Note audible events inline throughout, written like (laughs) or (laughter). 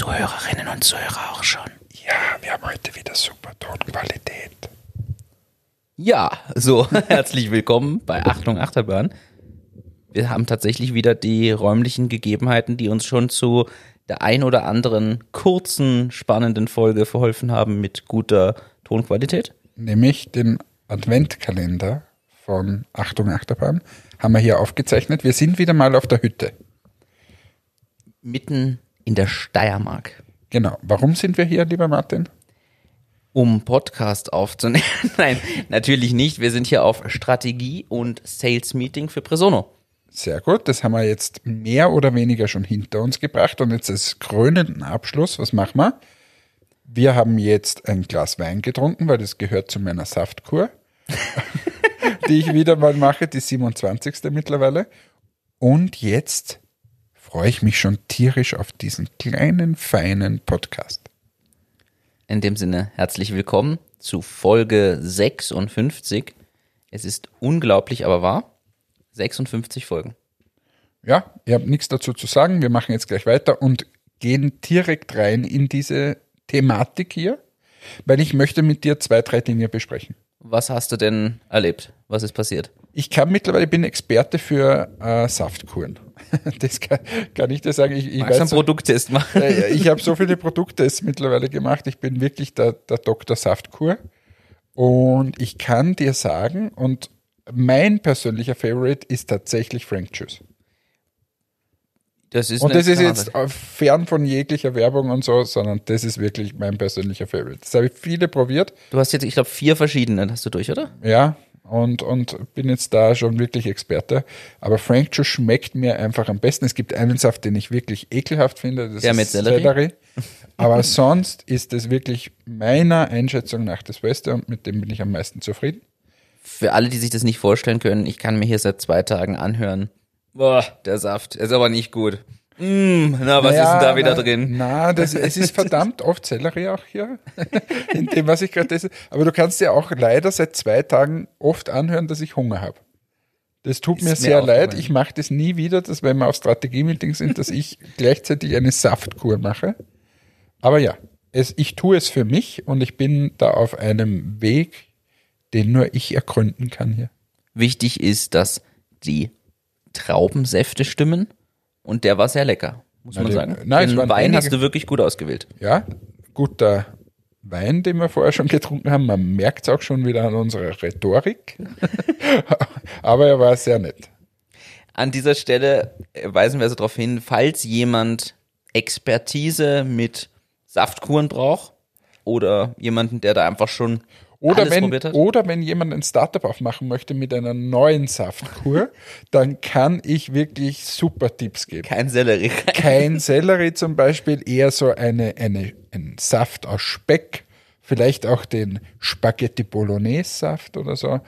Zuhörerinnen und Zuhörer auch schon. Ja, wir haben heute wieder super Tonqualität. Ja, so, (laughs) herzlich willkommen bei Achtung Achterbahn. Wir haben tatsächlich wieder die räumlichen Gegebenheiten, die uns schon zu der ein oder anderen kurzen, spannenden Folge verholfen haben mit guter Tonqualität. Nämlich den Adventkalender von Achtung Achterbahn haben wir hier aufgezeichnet. Wir sind wieder mal auf der Hütte. Mitten in der Steiermark. Genau. Warum sind wir hier, lieber Martin? Um Podcast aufzunehmen. (laughs) Nein, natürlich nicht. Wir sind hier auf Strategie- und Sales-Meeting für Presono. Sehr gut, das haben wir jetzt mehr oder weniger schon hinter uns gebracht. Und jetzt als krönenden Abschluss, was machen wir? Wir haben jetzt ein Glas Wein getrunken, weil das gehört zu meiner Saftkur, (laughs) die ich wieder mal mache, die 27. mittlerweile. Und jetzt freue ich mich schon tierisch auf diesen kleinen, feinen Podcast. In dem Sinne, herzlich willkommen zu Folge 56. Es ist unglaublich, aber wahr. 56 Folgen. Ja, ihr habt nichts dazu zu sagen. Wir machen jetzt gleich weiter und gehen direkt rein in diese Thematik hier, weil ich möchte mit dir zwei, drei Dinge besprechen. Was hast du denn erlebt? Was ist passiert? Ich kann mittlerweile, ich bin Experte für äh, Saftkuren. (laughs) Das kann, kann ich dir sagen. Ich, ich du einen Produkttest machen? Äh, ich habe so viele Produkte jetzt mittlerweile gemacht. Ich bin wirklich der, der Dr. Saftkur. Und ich kann dir sagen, und mein persönlicher Favorite ist tatsächlich Frank Juice. Das ist Und das ist jetzt fern von jeglicher Werbung und so, sondern das ist wirklich mein persönlicher Favorite. Das habe ich viele probiert, Du hast jetzt, ich glaube, vier verschiedene hast du durch, oder? ja, und, und bin jetzt da schon wirklich Experte. Aber Frank Juice schmeckt mir einfach am besten. Es gibt einen Saft, den ich wirklich ekelhaft finde, das Der ist mit Sellerie? (laughs) Aber sonst ist es wirklich meiner Einschätzung nach das Beste und mit dem bin ich am meisten zufrieden. Für alle, die sich das nicht vorstellen können, ich kann mir hier seit zwei Tagen anhören. Boah, der Saft ist aber nicht gut. Mm, na, was ist denn da wieder na, drin? Na, das, es ist verdammt oft Sellerie auch hier, (laughs) in dem, was ich gerade esse. Aber du kannst dir auch leider seit zwei Tagen oft anhören, dass ich Hunger habe. Das tut Ist mir sehr leid. Ich mache das nie wieder, dass wenn wir auf Strategie-Meetings sind, dass ich (laughs) gleichzeitig eine Saftkur mache. Aber ja, es, ich tue es für mich und ich bin da auf einem Weg, den nur ich ergründen kann hier. Wichtig ist, dass die Traubensäfte stimmen und der war sehr lecker, muss Na, man die- sagen. nein, Den Wein einige- hast du wirklich gut ausgewählt. Ja, guter Wein, den wir vorher schon getrunken haben. Man merkt es auch schon wieder an unserer Rhetorik. (laughs) Aber er war sehr nett. An dieser Stelle weisen wir also darauf hin, falls jemand Expertise mit Saftkuren braucht oder jemanden, der da einfach schon Oder alles wenn, oder wenn jemand ein Startup aufmachen möchte mit einer neuen Saftkur, (laughs) dann kann ich wirklich super Tipps geben. Kein Sellerie. (laughs) Kein Sellerie zum Beispiel, eher so eine, eine, ein Saft aus Speck, vielleicht auch den Spaghetti Bolognese Saft oder so,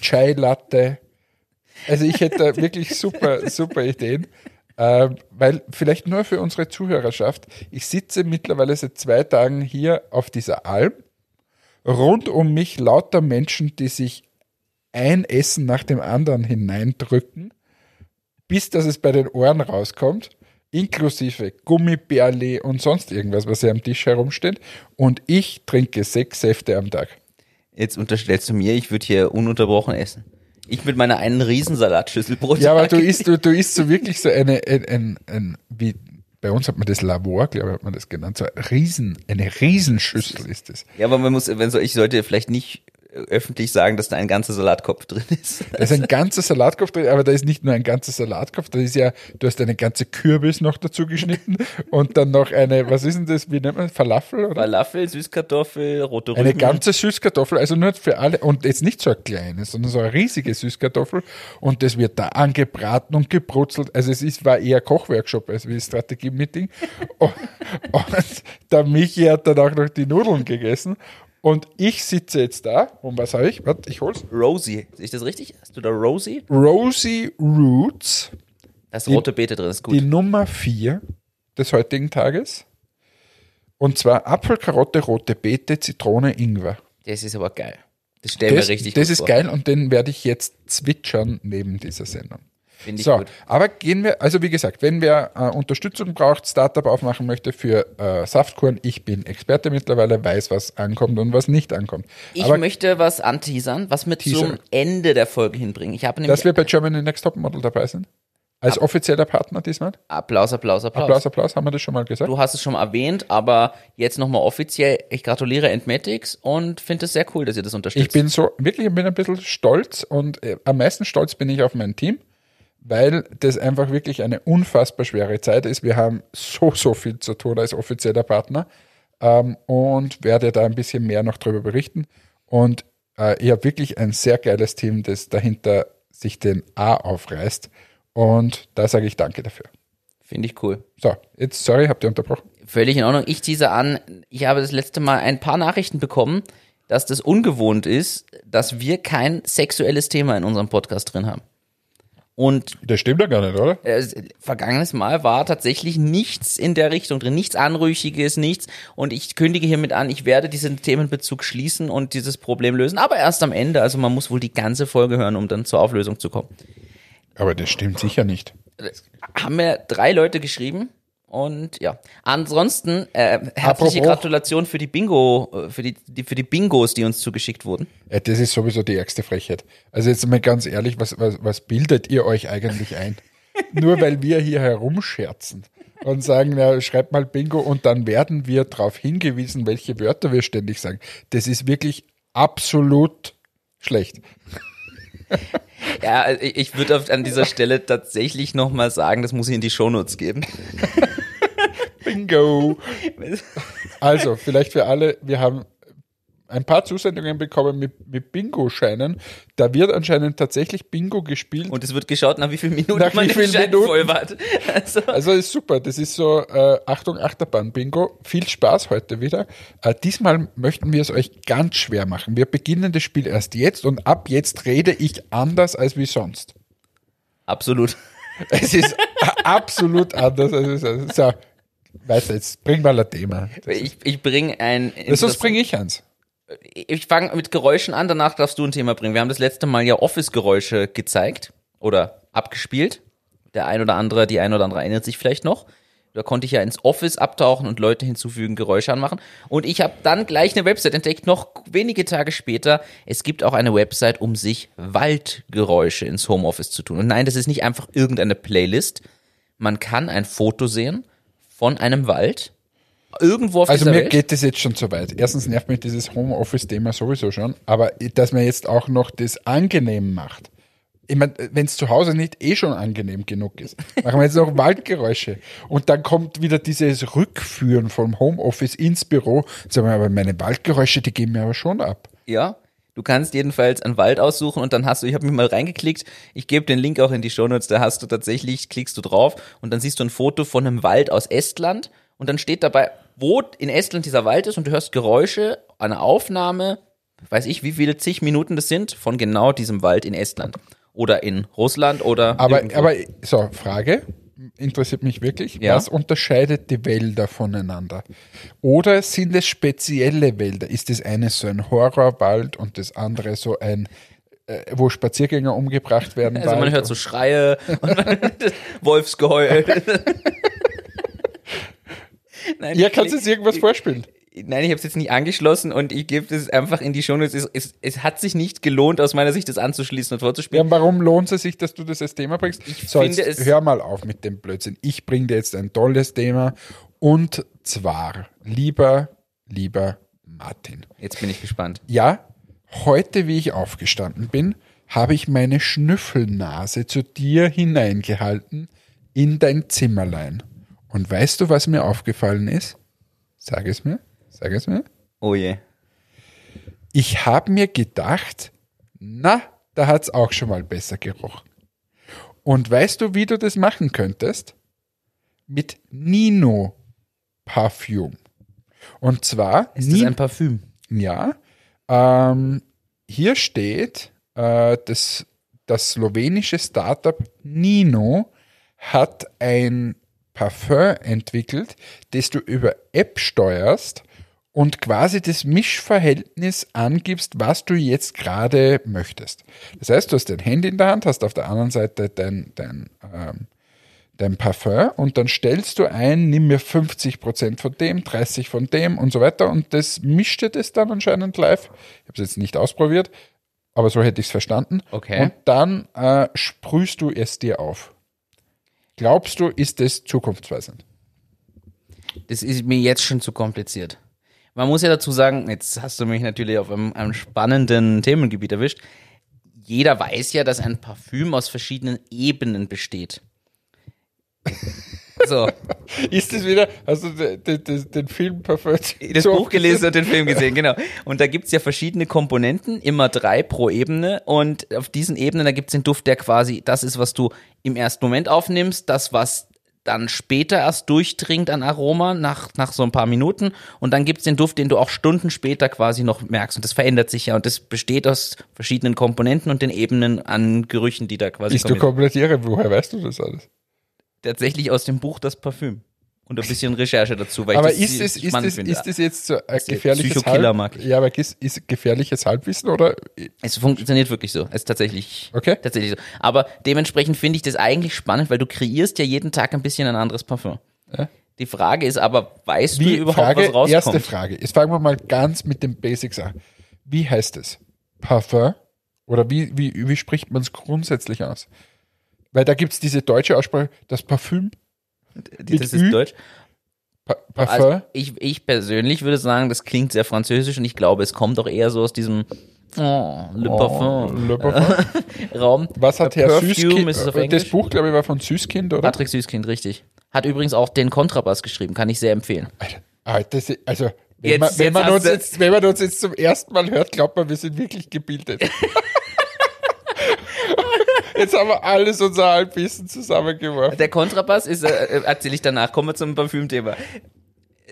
Chai Latte. Also ich hätte wirklich super, (laughs) super Ideen. Äh, weil vielleicht nur für unsere Zuhörerschaft, ich sitze mittlerweile seit zwei Tagen hier auf dieser Alm, rund um mich lauter Menschen, die sich ein Essen nach dem anderen hineindrücken, bis dass es bei den Ohren rauskommt, inklusive Gummibärli und sonst irgendwas, was hier am Tisch herumsteht. Und ich trinke sechs Säfte am Tag. Jetzt unterstellst du mir, ich würde hier ununterbrochen essen. Ich mit meiner einen Riesensalatschüssel pro Ja, aber Tag. du isst, du, du isst so wirklich so eine, ein, ein, ein, wie, bei uns hat man das Labor, glaube ich, hat man das genannt, so eine Riesen, eine Riesenschüssel ist es. Ja, aber man muss, wenn so, ich sollte vielleicht nicht öffentlich sagen, dass da ein ganzer Salatkopf drin ist. (laughs) Da ist ein ganzer Salatkopf drin, aber da ist nicht nur ein ganzer Salatkopf, da ist ja, du hast eine ganze Kürbis noch dazu geschnitten (laughs) und dann noch eine, was ist denn das, wie nennt man das, Falafel oder? Falafel, Süßkartoffel, rote Rüben. Eine ganze Süßkartoffel, also nicht für alle und jetzt nicht so eine kleine, sondern so eine riesige Süßkartoffel und das wird da angebraten und gebrutzelt. Also es ist, war eher Kochworkshop als wie Strategie-Meeting. (laughs) und, und der Michi hat dann auch noch die Nudeln gegessen und ich sitze jetzt da und was habe ich? Warte, ich hol's. Rosie. Sehe ich das richtig? Hast du da Rosie? Rosie Roots, Da ist rote Beete drin, ist gut. die Nummer 4 des heutigen Tages. Und zwar Apfel, Karotte, rote Beete, Zitrone, Ingwer. Das ist aber geil. Das stellen wir richtig das ist vor. geil und den werde ich jetzt zwitschern neben dieser Sendung. Finde ich So, gut. aber gehen wir, also wie gesagt, wenn wer äh, Unterstützung braucht, Startup aufmachen möchte für äh, Saftkuren, ich bin Experte mittlerweile, weiß, was ankommt und was nicht ankommt. Ich aber möchte was anteasern, was wir Teaser. zum Ende der Folge hinbringen. Ich habe nämlich dass wir bei Germany Next Top Model dabei sind? Als offizieller Partner diesmal? Applaus, Applaus, Applaus. Applaus, Applaus, haben wir das schon mal gesagt? Du hast es schon mal erwähnt, aber jetzt nochmal offiziell. Ich gratuliere Entmatics und finde es sehr cool, dass ihr das unterstützt. Ich bin so, wirklich, ich bin ein bisschen stolz und äh, am meisten stolz bin ich auf mein Team, weil das einfach wirklich eine unfassbar schwere Zeit ist. Wir haben so, so viel zu tun als offizieller Partner ähm, und werde da ein bisschen mehr noch darüber berichten. Und äh, ich habe wirklich ein sehr geiles Team, das dahinter sich den A aufreißt. Und da sage ich Danke dafür. Finde ich cool. So, jetzt, sorry, habt ihr unterbrochen? Völlig in Ordnung. Ich tease an, ich habe das letzte Mal ein paar Nachrichten bekommen, dass das ungewohnt ist, dass wir kein sexuelles Thema in unserem Podcast drin haben. Und Das stimmt ja gar nicht, oder? äh, vergangenes Mal war tatsächlich nichts in der Richtung drin, nichts Anrüchiges, nichts. Und ich kündige hiermit an, ich werde diesen Themenbezug schließen und dieses Problem lösen, aber erst am Ende. Also man muss wohl die ganze Folge hören, um dann zur Auflösung zu kommen. Aber das stimmt sicher nicht. Haben mir drei Leute geschrieben. Und ja, ansonsten äh, herzliche Apropos- Gratulation für die Bingo, äh, für die, die für die Bingos, die uns zugeschickt wurden. Das ist sowieso die ärgste Frechheit. Also jetzt mal ganz ehrlich, was, was, was bildet ihr euch eigentlich ein? (laughs) Nur weil wir hier herumscherzen und sagen, ja, schreibt mal Bingo und dann werden wir darauf hingewiesen, welche Wörter wir ständig sagen. Das ist wirklich absolut schlecht. (laughs) Ja, ich würde an dieser Stelle tatsächlich nochmal sagen, das muss ich in die Shownotes geben. (laughs) Bingo! Also, vielleicht für alle, wir haben ein paar Zusendungen bekommen mit, mit Bingo-Scheinen. Da wird anscheinend tatsächlich Bingo gespielt. Und es wird geschaut, nach wie vielen Minuten Nach man wie den vielen Schein Minuten? voll hat. Also, Also ist super. Das ist so, äh, Achtung, Achterbahn-Bingo. Viel Spaß heute wieder. Äh, diesmal möchten wir es euch ganz schwer machen. Wir beginnen das Spiel erst jetzt und ab jetzt rede ich anders als wie sonst. absolut. Es ist absolut anders. Als es So, weiter, jetzt bring mal ein Thema. Ich, ich bringe ein. Sonst bringe ich eins. ich fange mit Geräuschen an, danach darfst du ein Thema bringen. Wir haben das letzte Mal ja Office-Geräusche gezeigt oder abgespielt. Der ein oder andere, die ein oder andere erinnert sich vielleicht noch. Da konnte ich ja ins Office abtauchen und Leute hinzufügen, Geräusche anmachen. Und ich habe dann gleich eine Website entdeckt, noch wenige Tage später. Es gibt auch eine Website, um sich Waldgeräusche ins Homeoffice zu tun. Und nein, das ist nicht einfach irgendeine Playlist. Man kann ein Foto sehen von einem Wald. Irgendwo auf Also mir Welt. geht das jetzt schon zu weit. Erstens nervt mich dieses Homeoffice-Thema sowieso schon, aber dass man jetzt auch noch das angenehm macht. Ich meine, wenn es zu Hause nicht eh schon angenehm genug ist, machen wir jetzt noch (laughs) Waldgeräusche. Und dann kommt wieder dieses Rückführen vom Homeoffice ins Büro. Sagen wir, aber meine Waldgeräusche, die geben mir aber schon ab. Ja, du kannst jedenfalls einen Wald aussuchen und dann hast du, ich habe mich mal reingeklickt, ich gebe den Link auch in die Shownotes, da hast du tatsächlich, klickst du drauf und dann siehst du ein Foto von einem Wald aus Estland und dann steht dabei, wo in Estland dieser Wald ist und du hörst Geräusche, eine Aufnahme, weiß ich, wie viele zig Minuten das sind, von genau diesem Wald in Estland oder in Russland oder Aber, aber so, Frage, interessiert mich wirklich. Ja. Was unterscheidet die Wälder voneinander? Oder sind es spezielle Wälder? Ist das eine so ein Horrorwald und das andere so ein, äh, wo Spaziergänger umgebracht werden? also man Wald? hört so Schreie und man, (laughs) Wolfsgeheul. Nein, (laughs) Ja, ich kannst jetzt irgendwas vorspielen? Nein, ich habe es jetzt nicht angeschlossen und ich gebe es einfach in die Shownotes. Es, es, es hat sich nicht gelohnt, aus meiner Sicht das anzuschließen und vorzuspielen. Ja, warum lohnt es sich, dass du das als Thema bringst? so, finde jetzt es- hör mal auf mit dem Blödsinn. Ich bringe dir jetzt ein tolles Thema. Und zwar, lieber, lieber Martin. Jetzt bin ich gespannt. Ja, heute, wie ich aufgestanden bin, habe ich meine Schnüffelnase zu dir hineingehalten in dein Zimmerlein. Und weißt du, was mir aufgefallen ist? Sag es mir, sag es mir. Oh je. Ich habe mir gedacht, na, da hat's auch schon mal besser gerochen. Und weißt du, wie du das machen könntest? Mit Nino Parfüm. Und zwar Ist das Ni- ein Parfüm? ja. Ähm, hier steht, äh, das, das slowenische Startup Nino hat ein Parfum entwickelt, das du über App steuerst und quasi das Mischverhältnis angibst, was du jetzt gerade möchtest. Das heißt, du hast dein Handy in der Hand, hast auf der anderen Seite dein, dein, ähm, dein Parfum und dann stellst du ein, nimm mir 50% von dem, 30 von dem und so weiter und das mischt dir das dann anscheinend live. Ich habe es jetzt nicht ausprobiert, aber so hätte ich es verstanden. Okay. Und dann äh, sprühst du es dir auf. Glaubst du, ist das zukunftsweisend? Das ist mir jetzt schon zu kompliziert. Man muss ja dazu sagen, jetzt hast du mich natürlich auf einem, einem spannenden Themengebiet erwischt. Jeder weiß ja, dass ein Parfüm aus verschiedenen Ebenen besteht. (laughs) So, Ist das wieder, hast du den, den, den Film perfekt? das so Buch gelesen und den Film gesehen, genau. (laughs) Und da gibt's ja verschiedene Komponenten, immer drei pro Ebene. Und auf diesen Ebenen, da gibt's den Duft, der quasi das ist, was du im ersten Moment aufnimmst, das, was dann später erst durchdringt an Aroma, nach, nach so ein paar Minuten. Und dann gibt's den Duft, den du auch Stunden später quasi noch merkst. Und das verändert sich ja. Und das besteht aus verschiedenen Komponenten und den Ebenen an Gerüchen, die da quasi Bist du komplett irre? Woher weißt du das alles? Tatsächlich aus dem Buch Das Parfüm. Und ein bisschen Recherche dazu, weil Aber ich das ist es, ist, es, finde. ist es jetzt so ein ist gefährliches Psychokiller, Halb... mag ich. Ja, aber ist, ist gefährliches Halbwissen oder? Es funktioniert wirklich so. Es ist tatsächlich, Okay. tatsächlich so. Aber dementsprechend finde ich das eigentlich spannend, weil du kreierst ja jeden Tag ein bisschen ein anderes Parfum. Ja. Die Frage ist aber, weißt du Wie, überhaupt, Frage, was rauskommt? erste Frage. Jetzt fangen wir mal ganz mit den Basics an. Wie heißt es? Parfum? Oder wie, wie, wie spricht man es grundsätzlich aus? Weil da gibt es diese deutsche Aussprache, das Parfüm, das ist Ü? Deutsch. pa Parfum. Also ich, ich persönlich würde sagen, das klingt sehr französisch und ich glaube, es kommt auch eher so aus diesem oh, Le Parfum Le Parfum. (laughs) Raum. Was hat Herr Süßkind? Das. Buch, glaube ich, war von Süßkind, oder? Patrick Süßkind, richtig. Hat übrigens auch den Kontrabass geschrieben, kann ich sehr empfehlen. Alter, also, wenn, Jetzt- man, wenn, jetzt man uns jetzt, wenn man uns jetzt zum ersten Mal hört, glaubt man, wir sind wirklich gebildet. (laughs) jetzt haben wir alles unser Halbwissen zusammengeworfen. Der Kontrabass ist, äh, erzähle ich danach, kommen wir zum Parfümthema.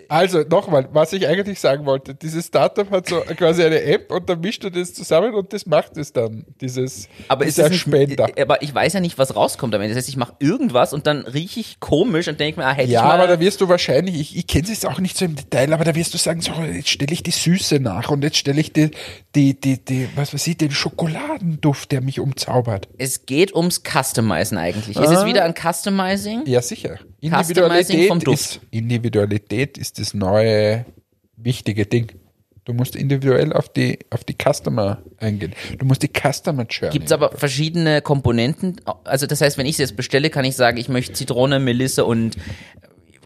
Also nochmal, was ich eigentlich sagen wollte, dieses Startup hat so quasi eine App und dann mischt er das zusammen und das macht es dann, dieses Aber ist dieser nicht, Spender. äh, aber ich weiß ja nicht, was rauskommt am Ende. Das heißt, ich mache irgendwas und dann rieche ich komisch und denke mir, ah, hätte Ja, ich mal. aber da wirst du wahrscheinlich, ich, ich kenne es jetzt auch nicht so im Detail, aber da wirst du sagen, so, jetzt stelle ich die Süße nach und jetzt stelle ich die, die, die, die, was weiß ich, den Schokoladenduft, der mich umzaubert. es geht ums Customizen eigentlich. Ist Ah. es wieder ein Customizing? Ja, sicher. Customizing Individualität vom Duft. ist, Individualität ist das neue wichtige Ding. Du musst individuell auf die, auf die Customer eingehen. Du musst die Customer Journey. Gibt es aber verschiedene Komponenten? Also das heißt, wenn ich es jetzt bestelle, kann ich sagen, ich möchte Zitrone, Melisse und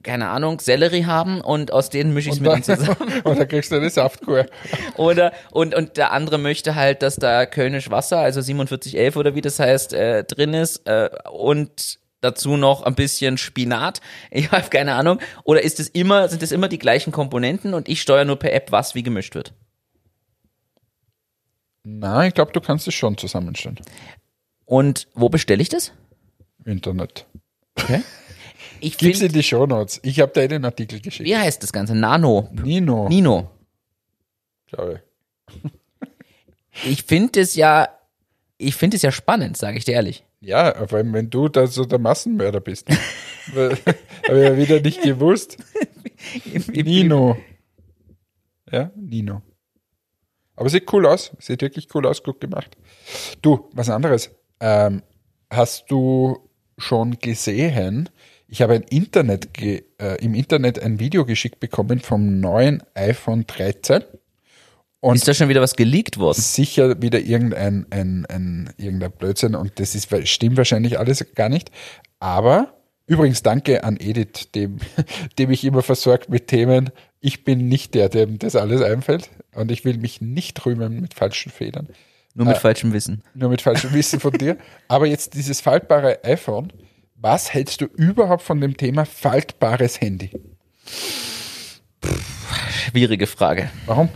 keine Ahnung, Sellerie haben und aus denen mische ich es mir dann zusammen. (laughs) und dann kriegst du eine Saftkur. (laughs) Oder und, und der andere möchte halt, dass da Kölnisch Wasser, also 4711 oder wie das heißt, äh, drin ist äh, und dazu noch ein bisschen Spinat. (laughs) Ich habe keine Ahnung. Oder ist es immer, sind es immer die gleichen Komponenten und ich steuere nur per App, was wie gemischt wird? Nein, ich glaube, du kannst es schon zusammenstellen. Und wo bestelle ich das? Internet. Ich Gib's finde, in die Shownotes. Ich habe da einen Artikel geschickt. wie heißt das Ganze? Nano. Nino, Nino. glaube ich. (laughs) Ich finde es ja, ich finde es ja spannend, sage ich dir ehrlich. Ja, vor allem, wenn du da so der Massenmörder bist. (laughs) Habe ich ja wieder nicht gewusst. (laughs) Nino. Ja, Nino. Aber sieht cool aus. Sieht wirklich cool aus, gut gemacht. Du, was anderes. Ähm, hast du schon gesehen? Ich habe Internet äh, im Internet ein Video geschickt bekommen vom neuen iPhone 13. Und Ist da schon wieder was geleakt worden? sicher wieder irgendein ein, ein, irgendein Blödsinn und das ist, stimmt wahrscheinlich alles gar nicht. Aber übrigens danke an Edith, dem, (laughs) dem ich immer versorgt mit Themen. Ich bin nicht der, dem das alles einfällt und ich will mich nicht rühmen mit falschen Fehlern, Nur mit falschem Wissen. nur mit falschem Wissen von dir. (laughs) Aber jetzt dieses faltbare iPhone. Was hältst du überhaupt von dem Thema faltbares Handy? Schwierige Frage. Warum?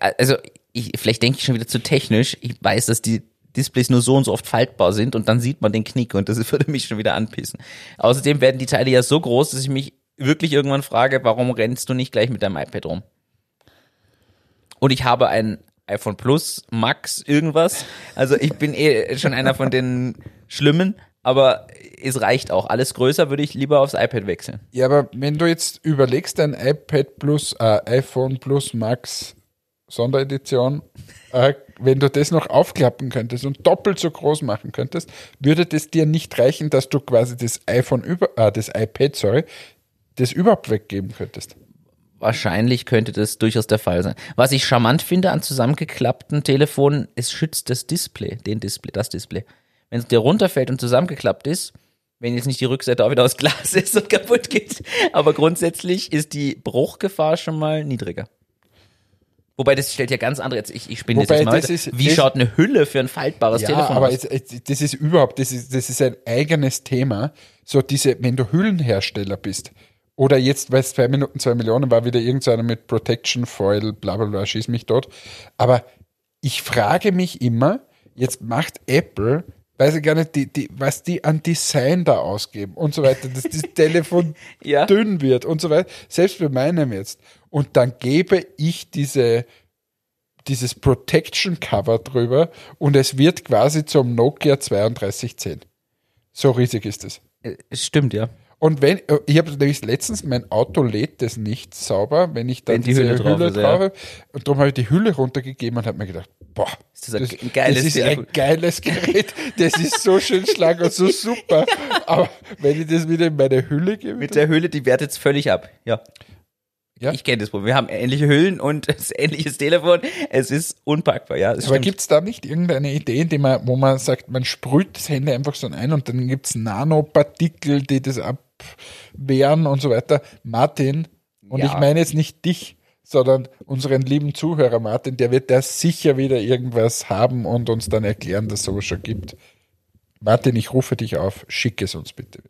also ich, vielleicht denke ich schon wieder zu technisch. Ich weiß, dass die Displays nur so und so oft faltbar sind und dann sieht man den Knick und das (laughs) würde mich schon wieder anpissen. Außerdem werden die Teile ja so groß, dass ich mich wirklich irgendwann frage, warum rennst du nicht gleich mit deinem iPad rum? Und ich habe ein iPhone Plus, Max, irgendwas. Also ich bin eh schon einer von den Schlimmen, aber es reicht auch. Alles größer würde ich lieber aufs iPad wechseln. Ja, aber wenn du jetzt überlegst, ein iPad Plus, äh, iPhone Plus Max Sonderedition, äh, wenn du das noch aufklappen könntest und doppelt so groß machen könntest, würde das dir nicht reichen, dass du quasi das iPhone über, äh, das iPad, sorry, das überhaupt weggeben könntest. Wahrscheinlich könnte das durchaus der Fall sein. Was ich charmant finde an zusammengeklappten Telefonen, es schützt das Display, den Display, das Display. Wenn es dir runterfällt und zusammengeklappt ist, wenn jetzt nicht die Rückseite auch wieder aus Glas (laughs) ist und kaputt geht, aber grundsätzlich ist die Bruchgefahr schon mal niedriger. Wobei das stellt ja ganz andere, jetzt ich, ich spinne Wobei, jetzt mal ist- Wie schaut eine Hülle für ein faltbares Ja, Telefon aber aus? jetzt, das ist überhaupt, das ist, das ist ein eigenes Thema. So diese, wenn du Hüllenhersteller bist, oder jetzt, weil es zwei Minuten, zwei Millionen war, wieder irgendeiner mit Protection Foil, bla bla bla, schieß mich dort. Aber ich frage mich immer, jetzt macht Apple, weiß ich gar nicht, die, die, was die an Design da ausgeben und so weiter, dass das (laughs) Telefon Ja. dünn wird und so weiter, selbst bei meinem jetzt. Und dann gebe ich diese, dieses Protection Cover drüber und es wird quasi zum Nokia 3210. So riesig ist es. Äh, Es stimmt, ja. Und wenn, äh, ich habe nämlich letztens, mein Auto lädt das nicht sauber, wenn ich dann Wenn die diese Hülle drauf ja. habe. Und darum habe ich die Hülle runtergegeben und habe mir gedacht, boah, Ist das ein ge- geiles das ist ein geiles Gerät. Das ist so schön schlank und so super. (laughs) Aber wenn ich das wieder in meine Hülle gebe, Mit der Hülle, die wertet es völlig ab. Ja. Ja. Ich kenne das Problem. Wir haben ähnliche Hüllen und (laughs) das ähnliches Telefon. Es ist unpackbar, ja. Aber gibt es da nicht irgendeine Idee, die man, wo man sagt, man sprüht das Handy einfach so ein und dann gibt es Nanopartikel, die das abwehren und so weiter? Martin, und Ja. ich meine jetzt nicht dich, sondern unseren lieben Zuhörer Martin, der wird da sicher wieder irgendwas haben und uns dann erklären, dass es sowas schon gibt. Martin, ich rufe dich auf, schick es uns bitte.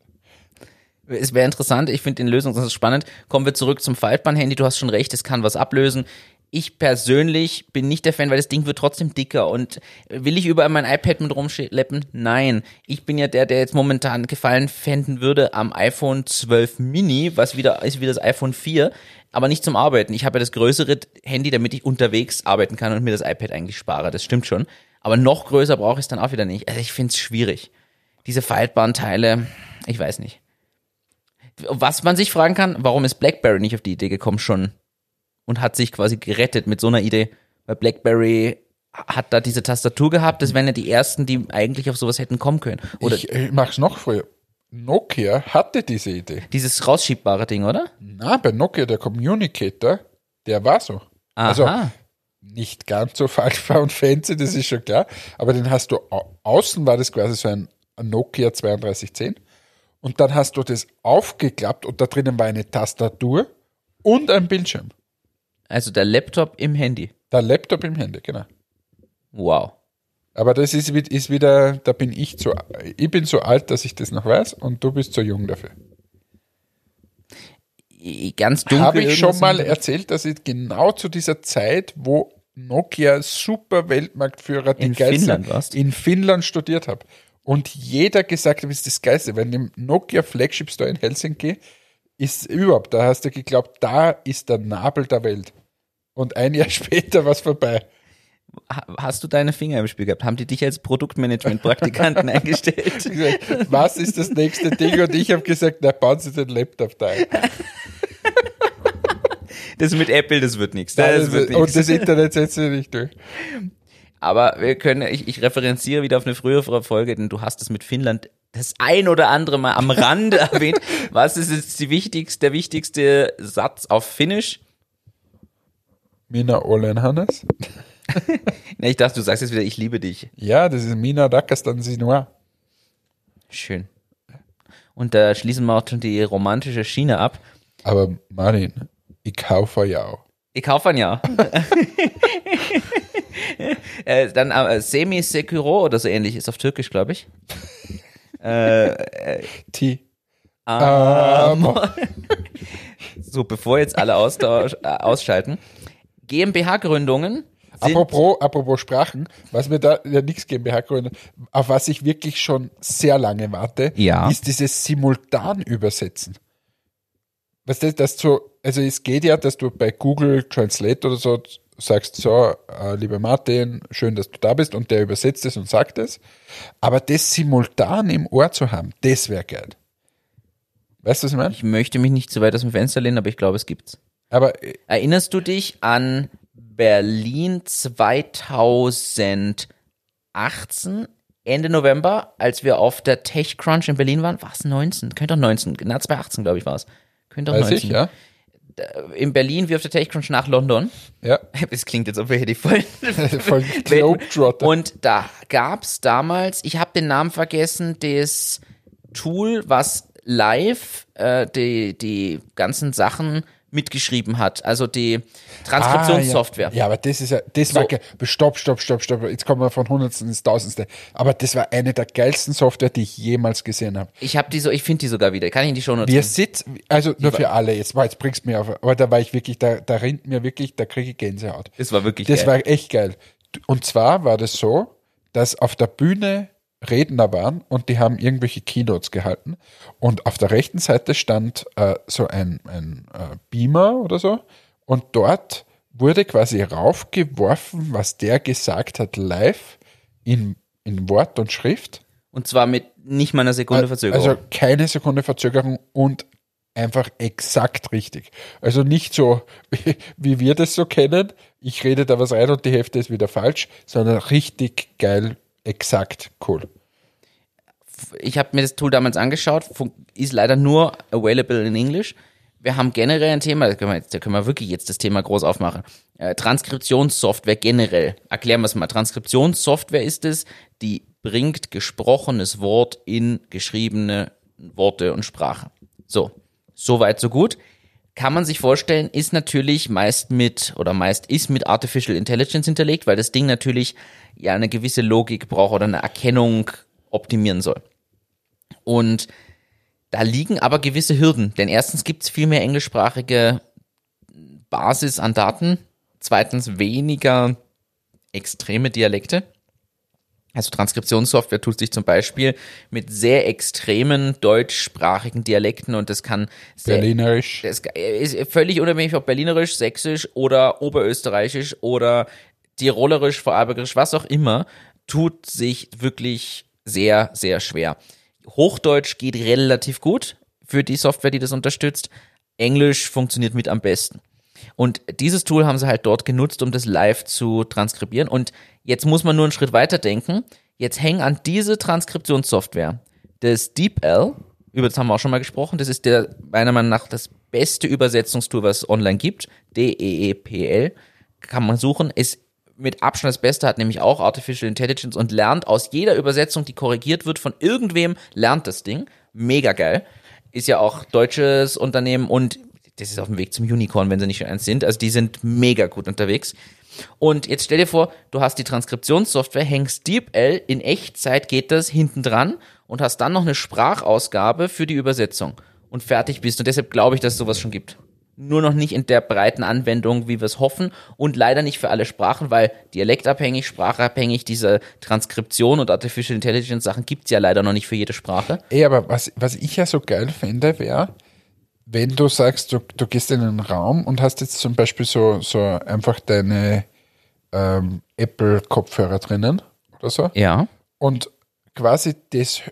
Es wäre interessant, ich finde den Lösungsansatz spannend. Kommen wir zurück zum Faltband-Handy. Du hast schon recht, es kann was ablösen. Ich persönlich bin nicht der Fan, weil das Ding wird trotzdem dicker. Und will ich überall mein iPad mit rumschleppen? Nein. Ich bin ja der, der jetzt momentan Gefallen fänden würde am iPhone 12 Mini, was wieder ist wie das iPhone 4, aber nicht zum Arbeiten. Ich habe ja das größere Handy, damit ich unterwegs arbeiten kann und mir das iPad eigentlich spare. Das stimmt schon. Aber noch größer brauche ich es dann auch wieder nicht. Also ich finde es schwierig. Diese faltbaren Teile, ich weiß nicht. Was man sich fragen kann, warum ist BlackBerry nicht auf die Idee gekommen schon und hat sich quasi gerettet mit so einer Idee? Weil BlackBerry hat da diese Tastatur gehabt, das wären ja die ersten, die eigentlich auf sowas hätten kommen können. Oder ich ich mach's noch früher. Nokia hatte diese Idee. dieses rausschiebare Ding, oder? Na, bei Nokia, der Communicator, der war so. Also Aha. nicht ganz so faltbar und fancy, das ist schon klar. Aber den hast du, au- außen war das quasi so ein Nokia 3210. Und dann hast du das aufgeklappt und da drinnen war eine Tastatur und ein Bildschirm. Also der Laptop im Handy. Der Laptop im Handy, genau. Wow. Aber das ist, ist wieder, da bin ich zu, ich bin so alt, dass ich das noch weiß und du bist zu jung dafür. Ganz dunkel. Habe ich schon mal erzählt, dass ich genau zu dieser Zeit, wo Nokia super Weltmarktführer die In Finnland in Finnland studiert habe. Und jeder gesagt hat, das ist das Geilste, weil im Nokia Flagship Store in Helsinki ist überhaupt, da hast du geglaubt, da ist der Nabel der Welt. Und ein Jahr (laughs) später war es vorbei. Ha- Hast du deine Finger im Spiel gehabt? Haben die dich als Produktmanagement-Praktikanten (laughs) eingestellt? Gesagt, Was ist das nächste Ding? Und ich habe gesagt, na, bauen Sie den Laptop da ein. (laughs) Das mit Apple, das wird nichts. Das wird und das Internet setzt sich nicht durch. Aber wir können, ich, ich referenziere wieder auf eine frühere Folge, denn du hast es mit Finnland das ein oder andere Mal am Rande erwähnt. Was ist jetzt die wichtigste, der wichtigste Satz auf Finnisch? Mina Olen Hannes? (laughs) Na, ich dachte, du sagst jetzt wieder, ich liebe dich. Ja, das ist Mina Rakastan Sinua. Schön. Und da schließen wir auch schon die romantische Schiene ab. Aber Martin, ich kaufe ja auch. Ich kaufe ja. (laughs) äh, dann äh, Semi Sekiro oder so ähnlich ist auf Türkisch, glaube ich. (laughs) T. Amor. So, bevor jetzt alle austausch, äh, ausschalten. GmbH-Gründungen Apropos, apropos Sprachen, was mir da ja nichts GmbH gründet, auf was ich wirklich schon sehr lange warte, Ja. ist dieses Simultan-Übersetzen. Was das, das so, also es geht ja, dass du bei Google Translate oder so sagst, so, äh, lieber Martin, schön, dass du da bist und der übersetzt es und sagt es. Aber das simultan im Ohr zu haben, das wäre geil. Weißt du, was ich meine? Ich möchte mich nicht zu weit aus dem Fenster lehnen, aber ich glaube, es gibt's. Aber äh, Erinnerst du dich an Berlin 2018, Ende November, als wir auf der TechCrunch in Berlin waren? War es 19? Könnte auch 19, na 2018, glaube ich, war es. Könnte auch weiß 19. ich, ja. In Berlin, wie auf der TechCrunch nach London. Ja, (laughs) Es klingt jetzt, ob wir hier die vollen (laughs) voll (laughs) Globetrotter. Und da gab's damals, ich habe den Namen vergessen, das Tool, was live äh, die, die ganzen Sachen mitgeschrieben hat. Also die Transkriptionssoftware. Ah, ja. ja, aber das ist ja, das war So. geil. Stopp, stopp, stopp, stopp. Jetzt kommen wir von Hundertsten ins Tausendste. Aber das war eine der geilsten Software, die ich jemals gesehen habe. Ich habe die so, ich finde die sogar wieder. Kann ich in die Show Wir sitzen, also nur für alle, jetzt, war- jetzt bringst du mir auf, aber da war ich wirklich, da, da rinnt mir wirklich, da kriege ich Gänsehaut. Das war wirklich Das geil. war echt geil. Und zwar war das so, dass auf der Bühne Redner waren und die haben irgendwelche Keynotes gehalten. Und auf der rechten Seite stand äh, so ein, ein äh, Beamer oder so. Und dort wurde quasi raufgeworfen, was der gesagt hat, live in, in Wort und Schrift. Und zwar mit nicht mal einer Sekunde Verzögerung. Also keine Sekunde Verzögerung und einfach exakt richtig. Also nicht so, wie, (laughs) wie wir das so kennen, ich rede da was rein und die Hälfte ist wieder falsch, sondern richtig geil, exakt cool. ich habe mir das Tool damals angeschaut, ist leider nur available in English. Wir haben generell ein Thema, da können wir, jetzt, da können wir wirklich jetzt das Thema groß aufmachen. Äh, Transkriptionssoftware generell. Erklären wir es mal. Transkriptionssoftware ist es, die bringt gesprochenes Wort in geschriebene Worte und Sprache. So, soweit so gut. Kann man sich vorstellen, ist natürlich meist mit oder meist ist mit Artificial Intelligence hinterlegt, weil das Ding natürlich ja eine gewisse Logik braucht oder eine Erkennung optimieren soll. Und da liegen aber gewisse Hürden, denn erstens gibt es viel mehr englischsprachige Basis an Daten, zweitens weniger extreme Dialekte. Also Transkriptionssoftware tut sich zum Beispiel mit sehr extremen deutschsprachigen Dialekten und das kann sehr, Berlinerisch. das ist völlig unabhängig, ob Berlinerisch, Sächsisch oder Oberösterreichisch oder Tirolerisch, Vorarlbergisch, was auch immer, tut sich wirklich sehr, sehr schwer. Hochdeutsch geht relativ gut für die Software, die das unterstützt. Englisch funktioniert mit am besten. Und dieses Tool haben sie halt dort genutzt, um das live zu transkribieren. Und jetzt muss man nur einen Schritt weiter denken. Jetzt hängen an diese Transkriptionssoftware das DeepL, über das haben wir auch schon mal gesprochen, das ist der meiner Meinung nach das beste Übersetzungstool, was es online gibt. D-E-E-P-L. Kann man suchen. Ist mit Abstand das Beste, hat nämlich auch Artificial Intelligence und lernt aus jeder Übersetzung, die korrigiert wird von irgendwem, lernt das Ding. Mega geil. Ist ja auch deutsches Unternehmen und das ist auf dem Weg zum Unicorn, wenn sie nicht schon eins sind. Also die sind mega gut unterwegs. Und jetzt stell dir vor, du hast die Transkriptionssoftware, hängst DeepL, in Echtzeit geht das hinten dran und hast dann noch eine Sprachausgabe für die Übersetzung und fertig bist. Und deshalb glaube ich, dass es sowas schon gibt. Nur noch nicht in der breiten Anwendung, wie wir es hoffen und leider nicht für alle Sprachen, weil dialektabhängig, sprachabhängig, diese Transkription und Artificial Intelligence Sachen gibt's ja leider noch nicht für jede Sprache. Ey, aber was, was ich ja so geil fände, wäre, wenn du sagst, du, du gehst in einen Raum und hast jetzt zum Beispiel so, so einfach deine ähm, Apple-Kopfhörer drinnen oder so Ja. und quasi das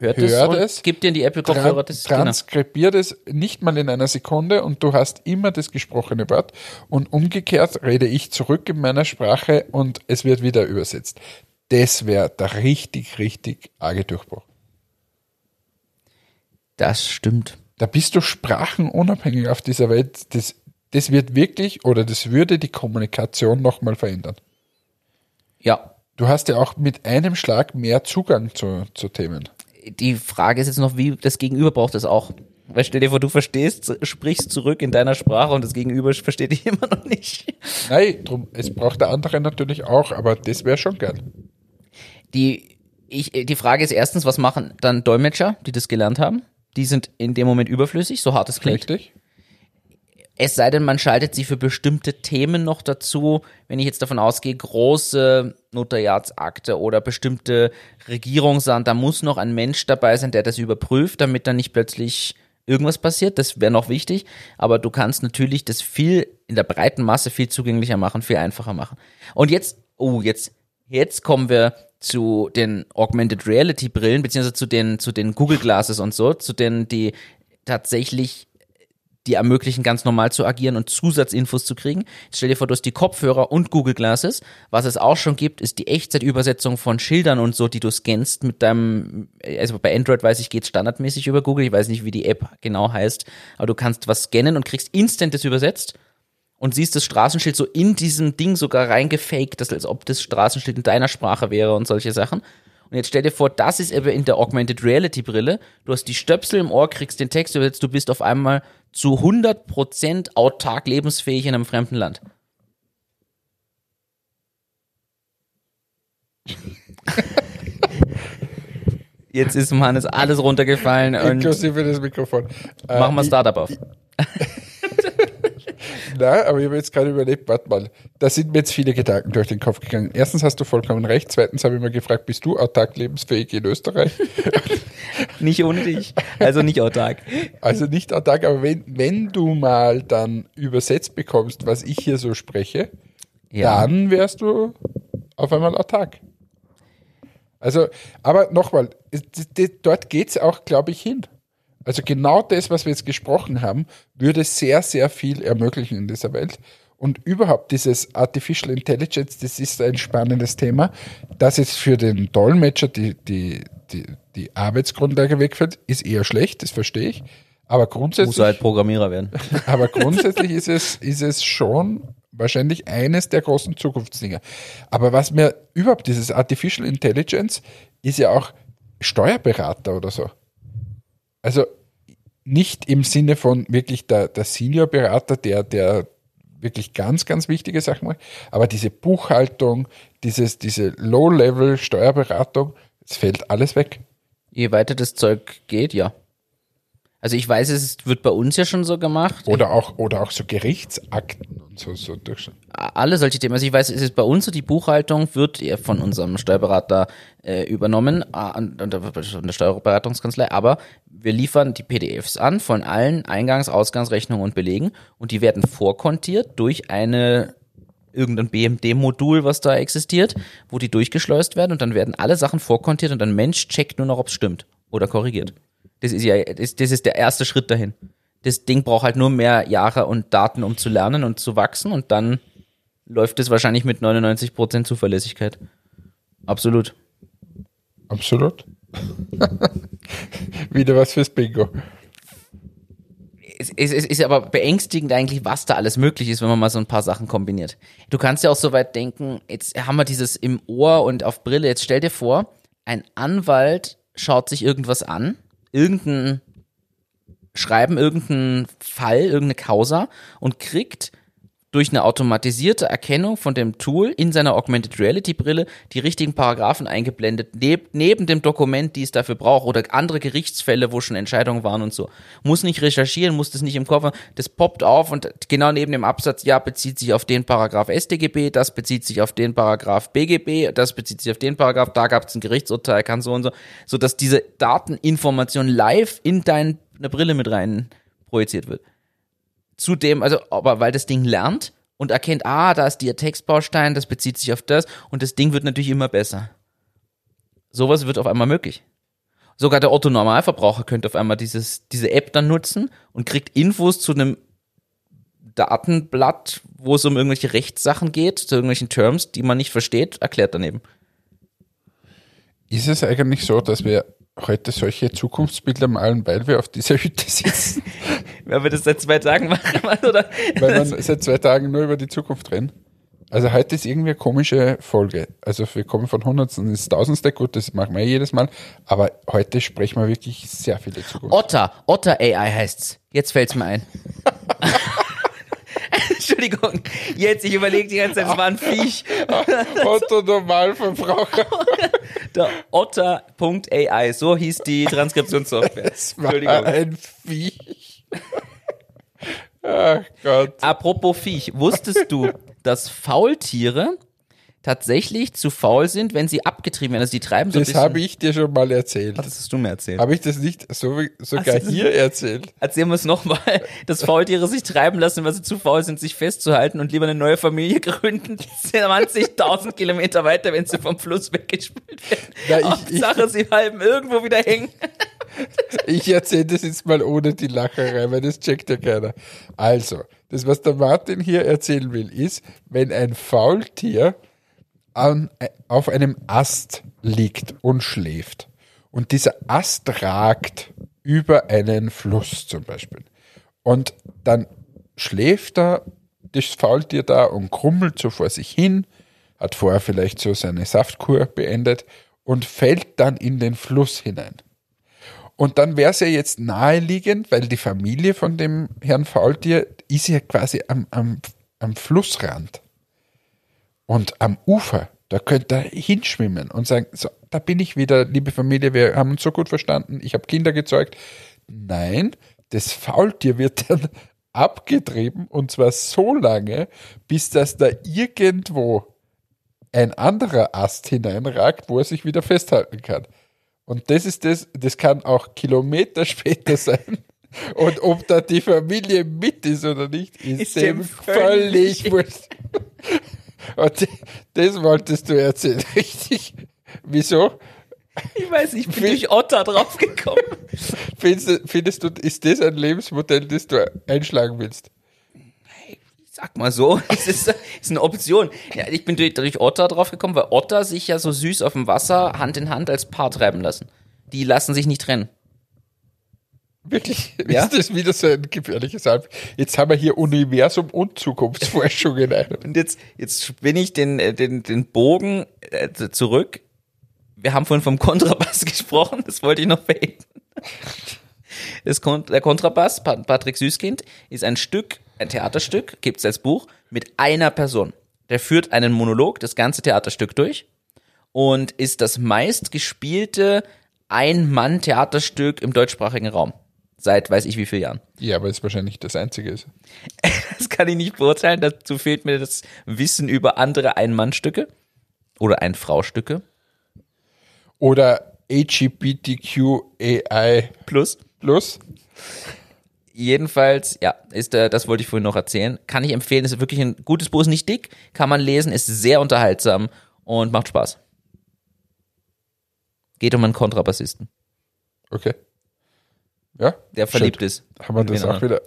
Hört, Hört es und es, gibt dir die Apple-Kopfhörer das genau. transkribiert es nicht mal in einer Sekunde und du hast immer das gesprochene Wort und umgekehrt rede ich zurück in meiner Sprache und es wird wieder übersetzt. Das wäre der richtig, richtig arge Durchbruch. Das stimmt. Da bist du sprachenunabhängig auf dieser Welt. Das, das wird wirklich oder das würde die Kommunikation nochmal verändern. Ja. Du hast ja auch mit einem Schlag mehr Zugang zu, zu Themen. Die Frage ist jetzt noch, wie das Gegenüber braucht es auch. Weil stell dir vor, du verstehst, sprichst zurück in deiner Sprache und das Gegenüber versteht dich (laughs) immer noch nicht. Nein, drum, es braucht der andere natürlich auch, aber das wäre schon geil. Die, ich, die Frage ist erstens, was machen dann Dolmetscher, die das gelernt haben? Die sind in dem Moment überflüssig, so hart es klingt. Richtig? Es sei denn, man schaltet sie für bestimmte Themen noch dazu. Wenn ich jetzt davon ausgehe, große Notariatsakte oder bestimmte Regierungsamt, da muss noch ein Mensch dabei sein, der das überprüft, damit dann nicht plötzlich irgendwas passiert. Das wäre noch wichtig. Aber du kannst natürlich das viel in der breiten Masse viel zugänglicher machen, viel einfacher machen. Und jetzt, oh, jetzt, jetzt kommen wir zu den Augmented Reality Brillen, beziehungsweise zu den, zu den Google Glasses und so, zu denen, die tatsächlich die ermöglichen, ganz normal zu agieren und Zusatzinfos zu kriegen. Jetzt stell dir vor, du hast die Kopfhörer und Google Glasses. Was es auch schon gibt, ist die Echtzeitübersetzung von Schildern und so, die du scannst mit deinem, also bei Android weiß ich, geht standardmäßig über Google. Ich weiß nicht, wie die App genau heißt, aber du kannst was scannen und kriegst instant das übersetzt und siehst das Straßenschild so in diesem Ding sogar reingefaked, dass als ob das Straßenschild in deiner Sprache wäre und solche Sachen. Und jetzt stell dir vor, das ist eben in der Augmented Reality Brille. Du hast die Stöpsel im Ohr, kriegst den Text übersetzt, du bist auf einmal zu 100% autark lebensfähig in einem fremden Land. (laughs) Jetzt ist dem Hannes alles runtergefallen und Inklusive das Mikrofon. Äh, machen wir ich- Startup auf. (laughs) Nein, aber ich habe jetzt gerade überlegt, warte mal, da sind mir jetzt viele Gedanken durch den Kopf gegangen. Erstens hast du vollkommen recht. Zweitens habe ich mir gefragt, bist du autark lebensfähig in Österreich? (laughs) Nicht ohne dich. Also nicht autark. Also nicht autark, aber wenn, wenn du mal dann übersetzt bekommst, was ich hier so spreche, Ja. dann wärst du auf einmal autark. Also, aber nochmal, es- dort geht's auch, glaube ich, hin. Also genau das, was wir jetzt gesprochen haben, würde sehr, sehr viel ermöglichen in dieser Welt. Und überhaupt dieses Artificial Intelligence, das ist ein spannendes Thema. Dass es für den Dolmetscher die, die, die, die Arbeitsgrundlage wegfällt, ist eher schlecht, das verstehe ich. Aber grundsätzlich, Muss halt Programmierer werden. (laughs) aber grundsätzlich (laughs) ist es, ist es schon wahrscheinlich eines der großen Zukunftsdinger. Aber was mir überhaupt dieses Artificial Intelligence ist ja auch Steuerberater oder so. Also nicht im Sinne von wirklich der, der Seniorberater, der, der wirklich ganz, ganz wichtige Sachen macht, aber diese Buchhaltung, dieses, diese Low-Level-Steuerberatung, es fällt alles weg. Je weiter das Zeug geht, ja. Also ich weiß, es wird bei uns ja schon so gemacht. Oder auch, oder auch so Gerichtsakten und so, so durch. alle solche Themen. Also ich weiß, es ist bei uns so, die Buchhaltung wird von unserem Steuerberater äh, übernommen, und, und der- von der Steuerberatungskanzlei, aber wir liefern die PDFs an von allen Eingangs-, Ausgangsrechnungen und Belegen und die werden vorkontiert durch eine irgendein BMD-Modul, was da existiert, wo die durchgeschleust werden und dann werden alle Sachen vorkontiert und ein Mensch checkt nur noch, ob es stimmt oder korrigiert. Das ist ja, das, das ist der erste Schritt dahin. Das Ding braucht halt nur mehr Jahre und Daten, um zu lernen und zu wachsen und dann läuft es wahrscheinlich mit 99% Zuverlässigkeit. Absolut. Absolut. (laughs) Wieder was fürs Bingo. Es, es, es ist aber beängstigend eigentlich, was da alles möglich ist, wenn man mal so ein paar Sachen kombiniert. Du kannst ja auch so weit denken, jetzt haben wir dieses im Ohr und auf Brille. Jetzt stell dir vor, ein Anwalt schaut sich irgendwas an, irgendein Schreiben, irgendeinen Fall, irgendeine Causa und kriegt durch eine automatisierte Erkennung von dem Tool in seiner Augmented Reality Brille die richtigen Paragraphen eingeblendet, neb, neben dem Dokument, die es dafür braucht oder andere Gerichtsfälle, wo schon Entscheidungen waren und so. Muss nicht recherchieren, muss das nicht im haben, das poppt auf und genau neben dem Absatz, ja, bezieht sich auf den Paragraph StGB, das bezieht sich auf den Paragraph BGB, das bezieht sich auf den Paragraph, da gab es ein Gerichtsurteil, kann so und so, so dass diese Dateninformation live in deine Brille mit rein projiziert wird zudem, also, aber weil das Ding lernt und erkennt, ah, da ist der Textbaustein, das bezieht sich auf das und das Ding wird natürlich immer besser. Sowas wird auf einmal möglich. Sogar der Otto Normalverbraucher könnte auf einmal dieses, diese App dann nutzen und kriegt Infos zu einem Datenblatt, wo es um irgendwelche Rechtssachen geht, zu irgendwelchen Terms, die man nicht versteht, erklärt daneben. Ist es eigentlich so, dass wir heute solche Zukunftsbilder malen, weil wir auf dieser Hütte sitzen? (laughs) Wenn wir das seit zwei Tagen machen, (laughs) oder? weil man seit zwei Tagen nur über die Zukunft reden? Also heute ist irgendwie eine komische Folge. Also wir kommen von Hundertsten ins Tausendste, gut, das machen wir eh jedes Mal, aber heute sprechen wir wirklich sehr viele Zukunft. Otter, Otter AI heißt's. Jetzt fällt's mir ein. (laughs) Entschuldigung, jetzt, ich überlege die ganze Zeit, es war ein Viech. Otto Normalverbraucher. Der Otter.ai, so hieß die Transkriptionssoftware. Es war Entschuldigung. ein Viech. Ach Gott. Apropos Viech, wusstest du, dass Faultiere tatsächlich zu faul sind, wenn sie abgetrieben werden. Also die treiben so Das habe ich dir schon mal erzählt. das hast du mir erzählt. Habe ich das nicht so, sogar du- hier erzählt? Erzählen wir es nochmal, dass Faultiere sich treiben lassen, weil sie zu faul sind, sich festzuhalten und lieber eine neue Familie gründen, 20.000 Kilometer weiter, wenn sie vom Fluss weggespült werden. Na, ich- Hauptsache, sie bleiben irgendwo wieder hängen. Ich erzähle das jetzt mal ohne die Lacherei, weil das checkt ja keiner. Also, das, was der Martin hier erzählen will, ist, wenn ein Faultier an, auf einem Ast liegt und schläft. Und dieser Ast ragt über einen Fluss zum Beispiel. Und dann schläft er das Faultier da und krummelt so vor sich hin, hat vorher vielleicht so seine Saftkur beendet und fällt dann in den Fluss hinein. Und dann wäre es ja jetzt naheliegend, weil die Familie von dem Herrn Faultier ist ja quasi am, am, am Flussrand und am Ufer. Da könnte er hinschwimmen und sagen, so, da bin ich wieder, liebe Familie, wir haben uns so gut verstanden, ich habe Kinder gezeugt. Nein, das Faultier wird (laughs) dann abgetrieben und zwar so lange, bis das da irgendwo ein anderer Ast hineinragt, wo er sich wieder festhalten kann. Und das ist das, das kann auch Kilometer (laughs) später sein. Und ob da die Familie mit ist oder nicht, ist, Ist dem völlig wurscht. (laughs) Und das wolltest du erzählen, (laughs) richtig? Wieso? Ich weiß, ich bin durch Otter draufgekommen. (laughs) Findest, du- findest du, ist das ein Lebensmodell, das du einschlagen willst? Sag mal so, (laughs) das ist, ist eine Option. Ja, ich bin durch, durch Otter draufgekommen, weil Otter sich ja so süß auf dem Wasser Hand in Hand als Paar treiben lassen. Die lassen sich nicht trennen. Wirklich? Ja? Ist das wieder so ein gefährliches Halb? Jetzt haben wir hier Universum und Zukunftsforschung in einem. Und jetzt, jetzt bin ich den, äh, den, den Bogen äh, zurück. Wir haben vorhin vom Kontrabass (laughs) gesprochen, das wollte ich noch verheben. Das der Kontrabass, Pa- Patrick Süßkind, ist ein Stück, ein Theaterstück, gibt's als Buch, mit einer Person. Der führt einen Monolog, das ganze Theaterstück durch und ist das meistgespielte Ein-Mann-Theaterstück im deutschsprachigen Raum. Seit weiß ich wie vielen Jahren. Ja, aber es wahrscheinlich das einzige ist. (laughs) Das kann ich nicht beurteilen. Dazu fehlt mir das Wissen über andere Ein-Mann-Stücke oder Ein-Frau-Stücke. Oder LGBTQAI Plus. plus. Jedenfalls, ja, ist äh, das wollte ich vorhin noch erzählen. Kann ich empfehlen, ist wirklich ein gutes Buch, ist nicht dick, kann man lesen, ist sehr unterhaltsam und macht Spaß. Geht um einen Kontrabassisten, Okay. Ja. der verliebt schön. ist. Haben wir das Genau. auch wieder.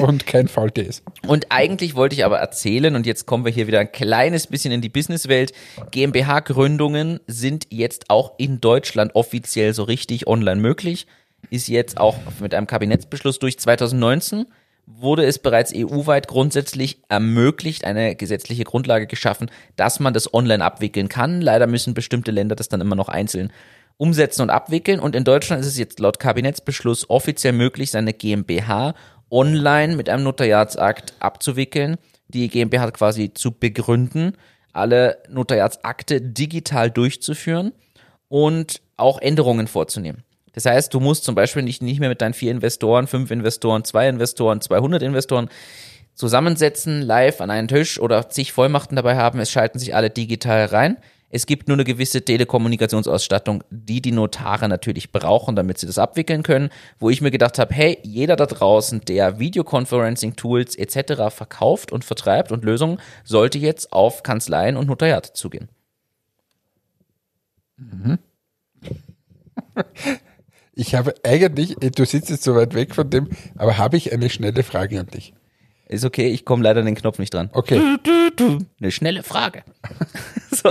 Und kein Faultier ist. (laughs) Und eigentlich wollte ich aber erzählen, und jetzt kommen wir hier wieder ein kleines bisschen in die Businesswelt. GmbH-Gründungen sind jetzt auch in Deutschland offiziell so richtig online möglich. Ist jetzt auch mit einem Kabinettsbeschluss durch 2019 wurde es bereits EU-weit grundsätzlich ermöglicht, eine gesetzliche Grundlage geschaffen, dass man das online abwickeln kann. Leider müssen bestimmte Länder das dann immer noch einzeln umsetzen und abwickeln. Und in Deutschland ist es jetzt laut Kabinettsbeschluss offiziell möglich, seine GmbH online mit einem Notariatsakt abzuwickeln, die GmbH quasi zu begründen, alle Notariatsakte digital durchzuführen und auch Änderungen vorzunehmen. Das heißt, du musst zum Beispiel nicht, nicht mehr mit deinen vier Investoren, fünf Investoren, zwei Investoren, 200 Investoren zusammensetzen, live an einen Tisch oder zig Vollmachten dabei haben. Es schalten sich alle digital rein. Es gibt nur eine gewisse Telekommunikationsausstattung, die die Notare natürlich brauchen, damit sie das abwickeln können. Wo ich mir gedacht habe, hey, jeder da draußen, der Videoconferencing-Tools etc. verkauft und vertreibt und Lösungen, sollte jetzt auf Kanzleien und Notariate zugehen. (laughs) Ich habe eigentlich, du sitzt jetzt so weit weg von dem, aber habe ich eine schnelle Frage an dich. Ist okay, ich komme leider an den Knopf nicht dran. Okay, Eine schnelle Frage. (laughs) so.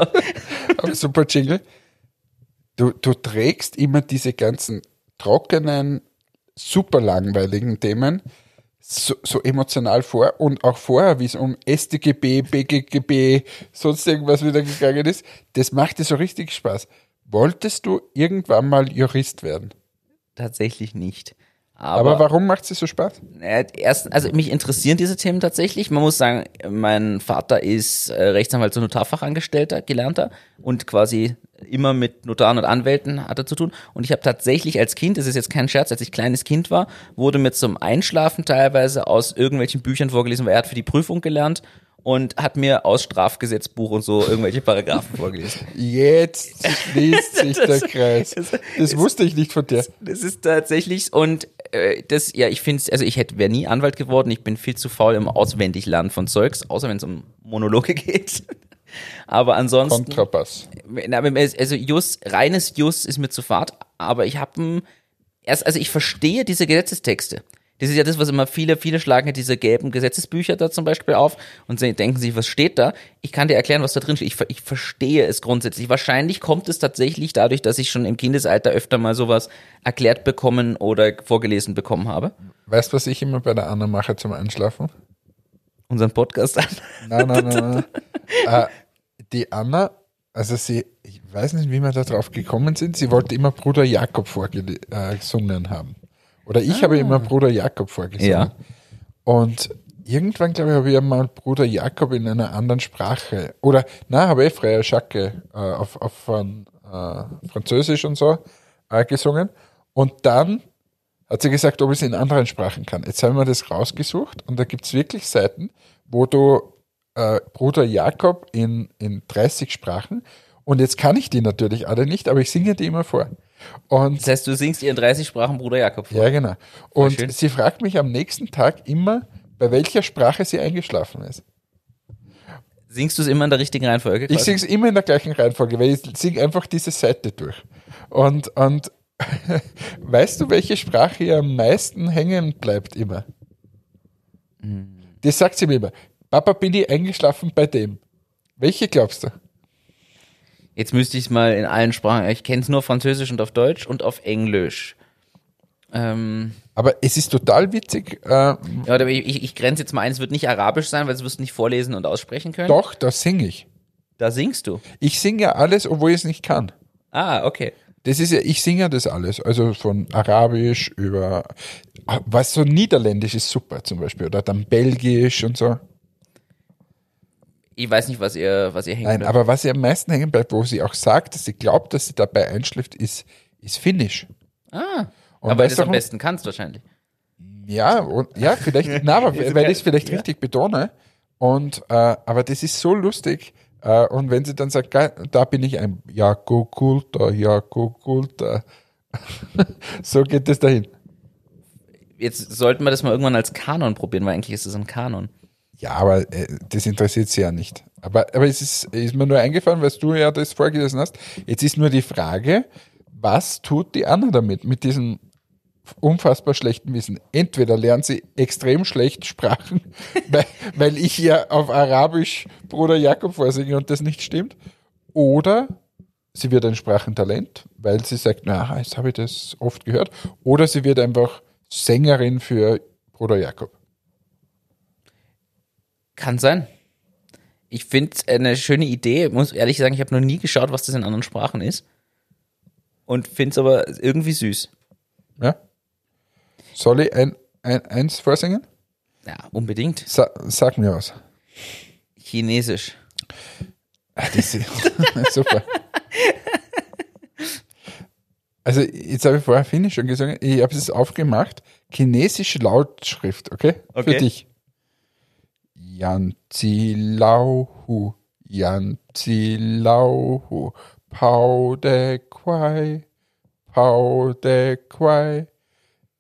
aber super Jingle. Du, du trägst immer diese ganzen trockenen, super langweiligen Themen so, so emotional vor und auch vorher, wie es um StGB, BGGB, sonst irgendwas wieder gegangen ist, das macht dir so richtig Spaß. Wolltest du irgendwann mal Jurist werden? Tatsächlich nicht. Aber, Aber, warum macht es so Spaß? äh, erst, also mich interessieren diese Themen tatsächlich. Man muss sagen, mein Vater ist äh, Rechtsanwalt und Notarfachangestellter, gelernter und quasi immer mit Notaren und Anwälten hat er zu tun. Und ich habe tatsächlich als Kind, das ist jetzt kein Scherz, als ich kleines Kind war, wurde mir zum Einschlafen teilweise aus irgendwelchen Büchern vorgelesen, weil er hat für die Prüfung gelernt. Und hat mir aus Strafgesetzbuch und so irgendwelche Paragraphen vorgelesen. Jetzt (laughs) schließt sich der Kreis. Das wusste ich nicht von dir. Das ist tatsächlich und äh, das ja, ich finde also ich hätte wäre nie Anwalt geworden, ich bin viel zu faul im Auswendiglernen von Zeugs, außer wenn es um Monologe (laughs) geht. Aber ansonsten Kontrabass. Na, also Jus, reines Jus ist mir zu fad, aber ich habe erst, also ich verstehe diese Gesetzestexte. Das ist ja das, was immer viele, viele schlagen ja diese gelben Gesetzesbücher da zum Beispiel auf und denken sich, was steht da? Ich kann dir erklären, was da drin steht. Ich, ich verstehe es grundsätzlich. Wahrscheinlich kommt es tatsächlich dadurch, dass ich schon im Kindesalter öfter mal sowas erklärt bekommen oder vorgelesen bekommen habe. Weißt du, was ich immer bei der Anna mache zum Einschlafen? Unseren Podcast an. Nein, nein, nein. nein. (laughs) äh, die Anna, also sie, ich weiß nicht, wie wir da drauf gekommen sind, sie wollte immer Bruder Jakob vorgesungen haben. Oder ich habe immer Bruder Jakob vorgesungen. Ja. Und irgendwann, glaube ich, habe ich mal Bruder Jakob in einer anderen Sprache. Oder, na, habe ich Frère Jacques äh, auf, auf von, äh, Französisch und so äh, gesungen. Und dann hat sie gesagt, ob ich es in anderen Sprachen kann. Jetzt haben wir das rausgesucht und da gibt es wirklich Seiten, wo du äh, Bruder Jakob in, in 30 Sprachen und jetzt kann ich die natürlich alle nicht, aber ich singe die immer vor. Und Das heißt, du singst ihr in 30 Sprachen Bruder Jakob vor. ja, genau. Und sie fragt mich am nächsten Tag immer, bei welcher Sprache sie eingeschlafen ist. Singst du es immer in der richtigen Reihenfolge? Ich singe es immer in der gleichen Reihenfolge, weil ich singe einfach diese Seite durch. Und, und (laughs) weißt du, welche Sprache ihr am meisten hängen bleibt immer? Hm. Das sagt sie mir immer. Papa, bin ich eingeschlafen bei dem. Welche glaubst du? Jetzt müsste ich es mal in allen Sprachen. Ich kenne es nur Französisch und auf Deutsch und auf Englisch. Ähm, Aber es ist total witzig. Äh, ja, aber ich, ich, grenze jetzt mal ein, es wird nicht arabisch sein, weil es wirst du nicht vorlesen und aussprechen können. doch, da singe ich. Da singst du. Ich singe ja alles, obwohl ich es nicht kann. Ah, okay. Das ist ja, ich singe ja das alles. Also von Arabisch über, was so Niederländisch ist super zum Beispiel. Oder dann Belgisch und so. Ich weiß nicht, was ihr, was ihr hängt. Nein, aber was ihr am meisten hängen bleibt, wo sie auch sagt, dass sie glaubt, dass sie dabei einschläft, ist, ist Finnisch. ah, Und aber weil du es am besten kannst wahrscheinlich. Ja, und, ja, vielleicht, (laughs) na, aber Ist weil ich es vielleicht richtig betone. Und, äh, aber das ist so lustig. Äh, und wenn sie dann sagt, da bin ich ein Jako Kulta, Jako Kulta. (laughs) so geht es dahin. Jetzt sollten wir das mal irgendwann als Kanon probieren, weil eigentlich ist es ein Kanon. Ja, aber äh, das interessiert sie ja nicht. Aber, aber es ist, ist mir nur eingefallen, weil du ja das vorgelesen hast. Jetzt ist nur die Frage, was tut die Anna damit, mit diesem unfassbar schlechten Wissen? Entweder lernt sie extrem schlecht Sprachen, (laughs) weil, weil ich ja auf Arabisch Bruder Jakob vorsinge und das nicht stimmt, oder sie wird ein Sprachentalent, weil sie sagt, na, jetzt habe ich das oft gehört, oder sie wird einfach Sängerin für Bruder Jakob. Kann sein. Ich finde es eine schöne Idee. Muss ehrlich sagen, ich habe noch nie geschaut, was das in anderen Sprachen ist. Und finde es aber irgendwie süß. Ja? Soll ich ein, ein, eins vorsingen? Ja, unbedingt. Sa sag mir was. Chinesisch. Ah, Das ist (laughs) super. Also, jetzt habe ich vorher Finnisch schon gesungen. Ich habe es aufgemacht. Chinesische Lautschrift, okay? Okay. Für dich. Yanzi Lauhu, Yanzi Lauhu, Pau de Quai, Pau de Quai,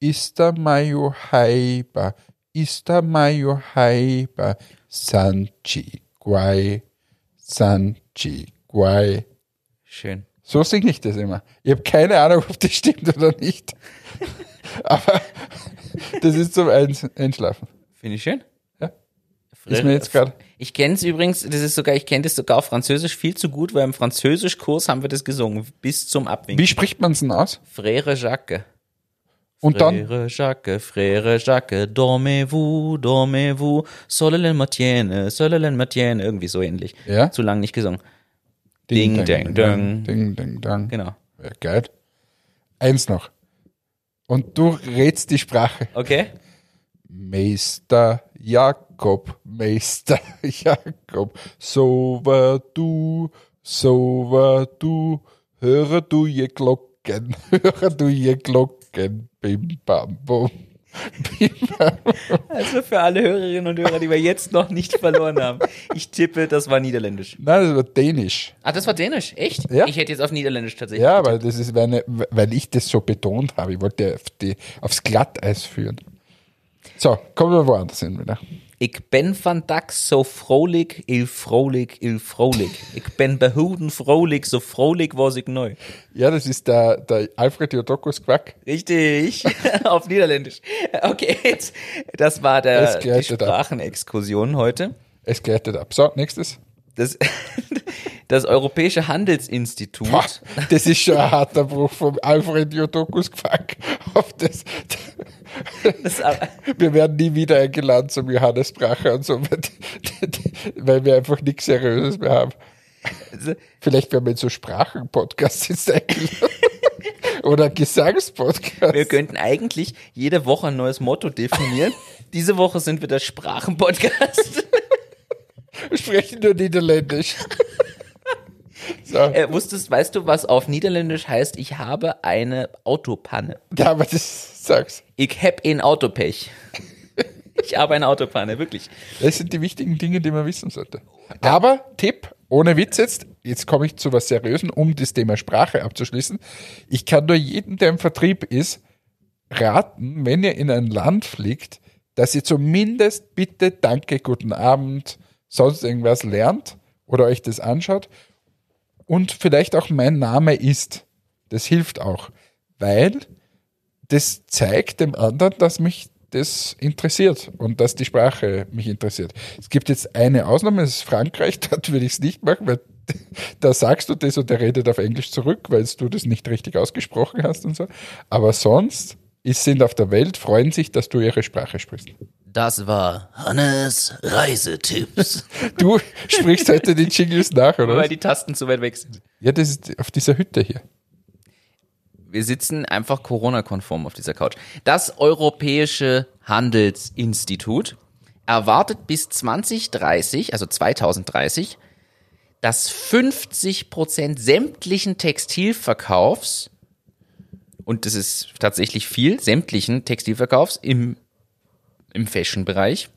Ista Mayo Haiba, Ista Mayo Haiba, Sanchi Guai, Sanchi Guai. Schön. So singe ich das immer. Ich habe keine Ahnung, ob das stimmt oder nicht. (laughs) Aber das ist zum Eins- Einschlafen. Finde ich schön. Ist mir jetzt gerade. Ich kenne es übrigens, das ist sogar, ich kenne das sogar auf Französisch viel zu gut, weil im Französischkurs haben wir das gesungen, bis zum Abwinken. Wie spricht man es denn aus? Frère Jacques. Und dann, Frère Jacques, Frère Jacques, dormez-vous, dormez-vous, sole le matin, sole le matin, irgendwie so ähnlich. Ja. Zu lang nicht gesungen. Ding, dang, dang. Ding, ding, dang. Genau. Ja, geil. Eins noch. Und du rätst die Sprache. Okay? Meister Jakob, Meister (laughs) Jakob, so war du, so war du, höre du je Glocken, (laughs) höre du je Glocken, bim bam bum. (laughs) Also für alle Hörerinnen und Hörer, die wir jetzt noch nicht verloren haben. Ich tippe, das war Niederländisch. Nein, das war Dänisch. Ah, das war Dänisch? Echt? Ja. Ich hätte jetzt auf Niederländisch tatsächlich. Ja, aber das ist, meine, weil ich das so betont habe. Ich wollte auf die, aufs Glatteis führen. So, kommen wir woanders hin wieder. Ich ben vandaag zo vrolijk, il vrolijk, il vrolijk. Ich ben behouden vrolijk, so vrolijk was ich neu. Ja, das ist der, der Alfred Jodokus Quack. Richtig, (laughs) auf Niederländisch. Okay, jetzt, das war der, die. Sprachenexkursion heute. Es gleitet ab. So, nächstes. Das, (laughs) das Europäische Handelsinstitut. Boah, das ist schon ein harter Bruch vom Alfred Jodokus Quack auf das. (laughs) Wir werden nie wieder eingeladen zum Johannes Bracher und so, weil, weil wir einfach nichts Seriöses mehr haben. Vielleicht werden wir in so Sprachenpodcasts jetzt eingeladen. Oder Gesangspodcast. wir könnten eigentlich jede Woche ein neues Motto definieren. Diese Woche sind wir der Sprachenpodcast. Wir sprechen nur Niederländisch. (laughs) So. Äh, wusstest, weißt du, was auf Niederländisch heißt, ich habe eine Autopanne? Ja, aber das sag's. Ich hab ein Autopech. Ich habe eine Autopanne, wirklich. Das sind die wichtigen Dinge, die man wissen sollte. Aber Tipp, ohne Witz jetzt, jetzt komme ich zu was Seriösen, um das Thema Sprache abzuschließen. Ich kann nur jedem, der im Vertrieb ist, raten, wenn ihr in ein Land fliegt, dass ihr zumindest bitte Danke, guten Abend, sonst irgendwas lernt oder euch das anschaut und vielleicht auch mein Name ist. Das hilft auch, weil das zeigt dem anderen, dass mich das interessiert und dass die Sprache mich interessiert. Es gibt jetzt eine Ausnahme, das ist Frankreich, (laughs) dort würde ich es nicht machen, weil (laughs) da sagst du das und der redet auf Englisch zurück, weil du das nicht richtig ausgesprochen hast und so. Aber sonst ist, sind auf der Welt, freuen sich, dass du ihre Sprache sprichst. Das war Hannes Reisetipps. (laughs) Du sprichst heute die Jingles nach, oder? Weil die Tasten zu weit weg sind. Ja, das ist auf dieser Hütte hier. Wir sitzen einfach Corona-konform auf dieser Couch. Das Europäische Handelsinstitut erwartet bis 2030, also 2030, dass 50 Prozent sämtlichen Textilverkaufs, und das ist tatsächlich viel, sämtlichen Textilverkaufs im, im Fashion-Bereich,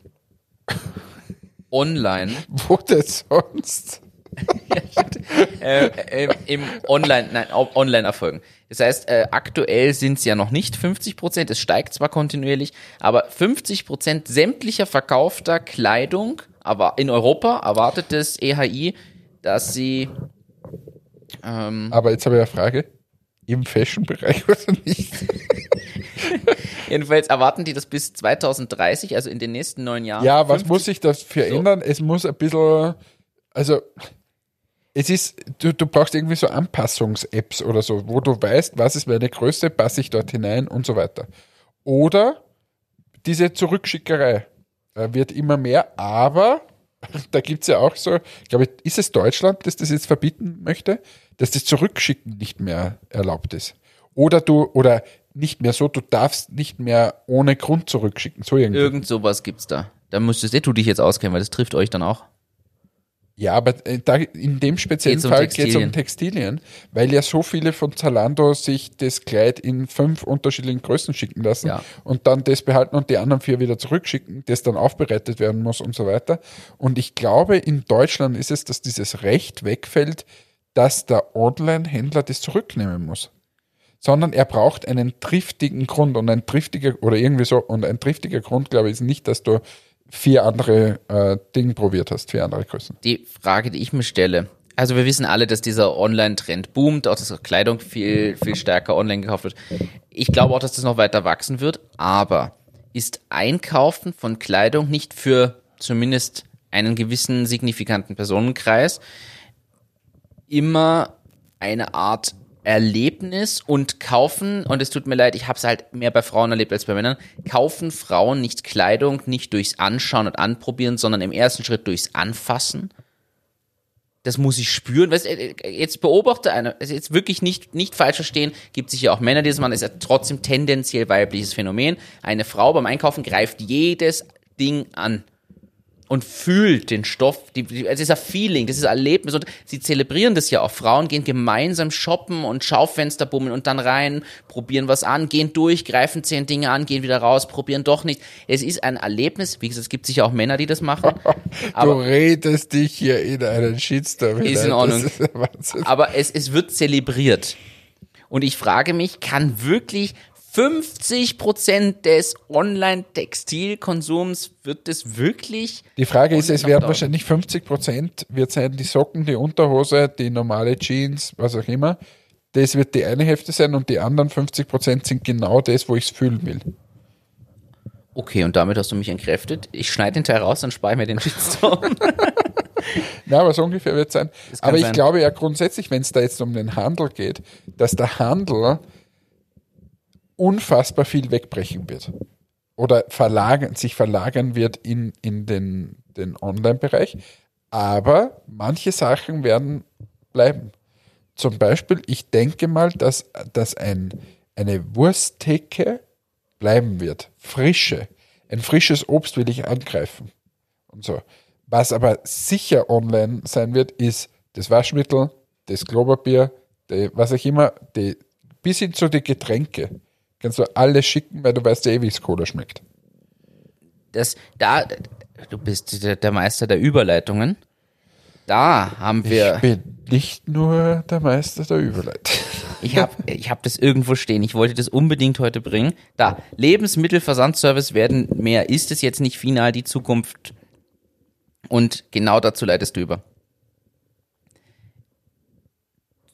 online (laughs) Wo denn sonst? (laughs) äh, äh, im Online, nein, online erfolgen. Das heißt, äh, aktuell sind es ja noch nicht 50 Prozent, es steigt zwar kontinuierlich, aber 50 Prozent sämtlicher verkaufter Kleidung aber in Europa erwartet das EHI, dass sie ähm, Aber jetzt habe ich eine Frage. Im Fashion-Bereich oder nicht? (laughs) jedenfalls erwarten die das bis 2030, also in den nächsten neun Jahren. Ja, was 50 muss sich dafür So. ändern? Es muss ein bisschen, also es ist, du, du brauchst irgendwie so Anpassungs-Apps oder so, wo du weißt, was ist meine Größe, passe ich dort hinein und so weiter. Oder diese Zurückschickerei äh, wird immer mehr, aber (laughs) da gibt's ja auch so, ich glaube, ist es Deutschland, das das jetzt verbieten möchte, dass das Zurückschicken nicht mehr erlaubt ist. Oder du, oder nicht mehr so, du darfst nicht mehr ohne Grund zurückschicken. So irgendwie. Irgend sowas gibt's da. Da müsstest eh du dich jetzt auskennen, weil das trifft euch dann auch. Ja, aber äh, da, in dem speziellen Geht's um Fall geht es um Textilien. Textilien, weil ja so viele von Zalando sich das Kleid in fünf unterschiedlichen Größen schicken lassen Ja. und dann das behalten und die anderen vier wieder zurückschicken, das dann aufbereitet werden muss und so weiter. Und ich glaube, in Deutschland ist es, dass dieses Recht wegfällt, dass der Online-Händler das zurücknehmen muss. Sondern er braucht einen triftigen Grund und ein triftiger oder irgendwie so und ein triftiger Grund, glaube ich, ist nicht, dass du vier andere äh, Dinge probiert hast, vier andere Größen. die Frage, die ich mir stelle. Also wir wissen alle, dass dieser Online-Trend boomt, auch dass Kleidung viel, viel stärker online gekauft wird. Ich glaube auch, dass das noch weiter wachsen wird, aber ist Einkaufen von Kleidung nicht für zumindest einen gewissen signifikanten Personenkreis immer eine Art Erlebnis und kaufen, und es tut mir leid, ich habe es halt mehr bei Frauen erlebt als bei Männern, kaufen Frauen nicht Kleidung nicht durchs Anschauen und Anprobieren, sondern im ersten Schritt durchs Anfassen. Das muss ich spüren. Weißt, äh, jetzt beobachte einer, jetzt wirklich nicht, nicht falsch verstehen, gibt sicher auch Männer, die das machen, ist ja trotzdem tendenziell weibliches Phänomen. Eine Frau beim Einkaufen greift jedes Ding an. Und fühlt den Stoff, die, die, es ist ein Feeling, das ist ein Erlebnis und sie zelebrieren das ja auch. Frauen gehen gemeinsam shoppen und Schaufenster bummeln und dann rein, probieren was an, gehen durch, greifen zehn Dinge an, gehen wieder raus, probieren doch nicht. Es ist ein Erlebnis, wie gesagt, es gibt sicher auch Männer, die das machen. (laughs) du redest dich hier in einen Shitstorm. Ist in Ordnung. Ist aber es, es wird zelebriert. Und ich frage mich, kann wirklich 50 Prozent des Online-Textilkonsums wird es wirklich. Die Frage ist, es werden wahrscheinlich 50 Prozent wird sein die Socken, die Unterhose, die normale Jeans, was auch immer. Das wird die eine Hälfte sein und die anderen 50 Prozent sind genau das, wo ich es fühlen will. Okay, und damit hast du mich entkräftet. Ich schneide den Teil raus, dann spare ich mir den Shitstorm. (laughs) ja, aber so ungefähr wird es sein. Aber ich sein. glaube ja grundsätzlich, wenn es da jetzt um den Handel geht, dass der Handel unfassbar viel wegbrechen wird. Oder verlagern, sich verlagern wird in, in den, den Online-Bereich. Aber manche Sachen werden bleiben. Zum Beispiel, ich denke mal, dass, dass ein, eine Wursttheke bleiben wird. Frische. Ein frisches Obst will ich angreifen. Und so. Was aber sicher online sein wird, ist das Waschmittel, das Klopapier, die, was auch immer, die, bis hin zu den Getränke. Kannst du alles schicken, weil du weißt ja eh, wie es Cola schmeckt. Das, da, du bist der, der Meister der Überleitungen. Da haben wir. Ich bin nicht nur der Meister der Überleitung. Ich habe ich hab das irgendwo stehen. Ich wollte das unbedingt heute bringen. Da, Lebensmittelversandservice werden mehr. Ist es jetzt nicht final die Zukunft? Und genau dazu leitest du über.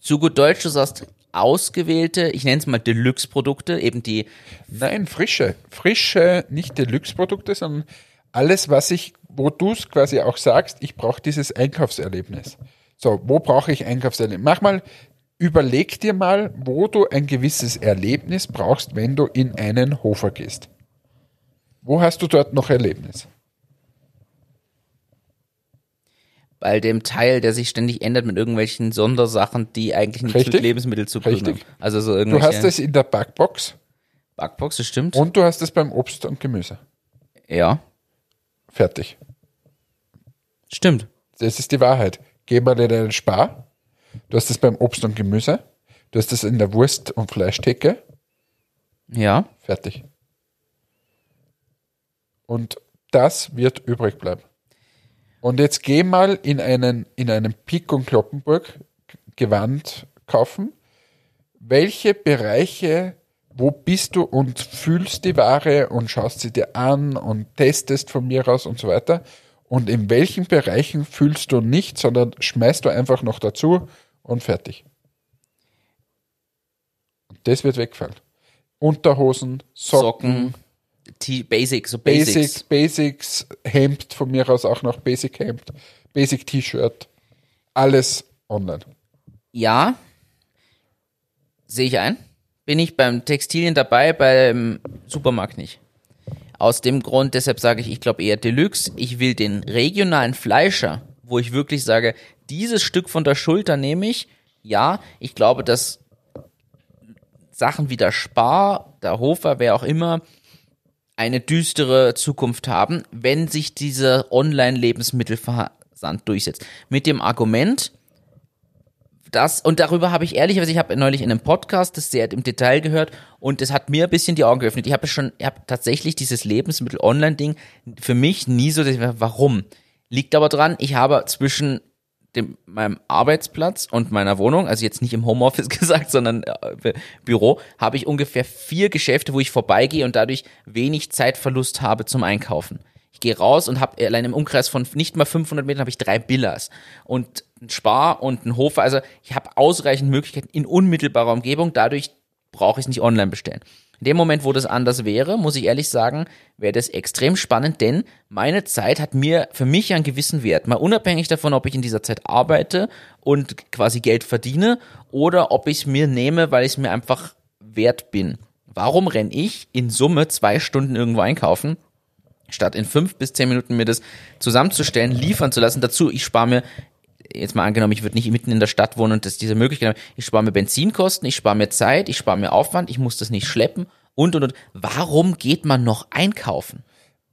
Zu gut Deutsch, du sagst, ausgewählte, ich nenne es mal Deluxe-Produkte, eben die. Nein, frische. Frische, nicht Deluxe-Produkte, sondern alles, was ich, wo du es quasi auch sagst, ich brauche dieses Einkaufserlebnis. So, wo brauche ich Einkaufserlebnis? Mach mal, überleg dir mal, wo du ein gewisses Erlebnis brauchst, wenn du in einen Hofer gehst. Wo hast du dort noch Erlebnis? Bei dem Teil, der sich ständig ändert mit irgendwelchen Sondersachen, die eigentlich nichts Richtig. mit Lebensmittel zu tun Richtig. haben. Also so irgendwelche Du hast es in der Backbox Backbox, das stimmt. und du hast es beim Obst und Gemüse. ja, Fertig. stimmt. Das ist die Wahrheit. Geh mal in einen Spar. Du hast es beim Obst und Gemüse. Du hast es in der Wurst- und Fleischtheke. Ja. Fertig. Und das wird übrig bleiben. Und jetzt geh mal in einen, in einen Pik und Kloppenburg Gewand kaufen. Welche Bereiche, wo bist du und fühlst die Ware und schaust sie dir an und testest von mir aus und so weiter. Und in welchen Bereichen fühlst du nicht, sondern schmeißt du einfach noch dazu und fertig. Das wird wegfallen. Unterhosen, Socken, Socken, T Basic, so Basics. Basic, Basics, Hemd von mir aus auch noch Basic Hemd, Basic T-Shirt, alles online. Ja, sehe ich ein. Bin ich beim Textilien dabei, beim Supermarkt nicht. Aus dem Grund, deshalb sage ich, ich glaube eher Deluxe. Ich will den regionalen Fleischer, wo ich wirklich sage, dieses Stück von der Schulter nehme ich. Ja, ich glaube, dass Sachen wie der Spar, der Hofer, wer auch immer, eine düstere Zukunft haben, wenn sich dieser Online-Lebensmittelversand durchsetzt. Mit dem Argument, das, und darüber habe ich ehrlicherweise, ich habe neulich in einem Podcast das sehr im Detail gehört und das hat mir ein bisschen die Augen geöffnet. Ich habe schon, ich habe tatsächlich dieses Lebensmittel-Online-Ding für mich nie so, warum? Liegt aber dran, ich habe zwischen dem, meinem Arbeitsplatz und meiner Wohnung, also jetzt nicht im Homeoffice (laughs) gesagt, sondern äh, Büro, habe ich ungefähr vier Geschäfte, wo ich vorbeigehe und dadurch wenig Zeitverlust habe zum Einkaufen. Ich gehe raus und habe allein im Umkreis von nicht mal 500 Metern habe ich drei Billas und ein Spar und ein Hofer. Also ich habe ausreichend Möglichkeiten in unmittelbarer Umgebung. Dadurch brauche ich es nicht online bestellen. In dem Moment, wo das anders wäre, muss ich ehrlich sagen, wäre das extrem spannend, denn meine Zeit hat mir für mich einen gewissen Wert. Mal unabhängig davon, ob ich in dieser Zeit arbeite und quasi Geld verdiene oder ob ich es mir nehme, weil ich es mir einfach wert bin. Warum renne ich in Summe zwei Stunden irgendwo einkaufen, statt in fünf bis zehn Minuten mir das zusammenzustellen, liefern zu lassen? Dazu, ich spare mir jetzt mal angenommen, ich würde nicht mitten in der Stadt wohnen und das diese Möglichkeit haben, ich spare mir Benzinkosten, ich spare mir Zeit, ich spare mir Aufwand, ich muss das nicht schleppen und und und. Warum geht man noch einkaufen?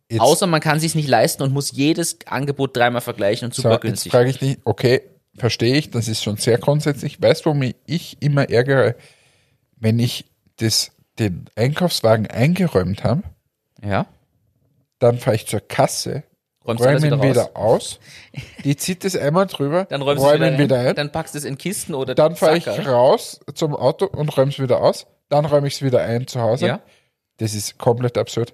Jetzt- Außer man kann sich nicht leisten und muss jedes Angebot dreimal vergleichen und super So, jetzt günstig. frage ich dich, okay, verstehe ich, das ist schon sehr grundsätzlich. Weißt du, womit ich immer ärgere, wenn ich das, den Einkaufswagen eingeräumt habe, Ja. dann fahre ich zur Kasse, Räumst räume ihn wieder wieder, aus, die zieht es einmal drüber, Dann räumst du es räume wieder, ihn wieder ein, dann packst du es in Kisten oder dann fahre ich raus zum Auto und räume es wieder aus, dann räume ich es wieder ein zu Hause. Ja. Das ist komplett absurd.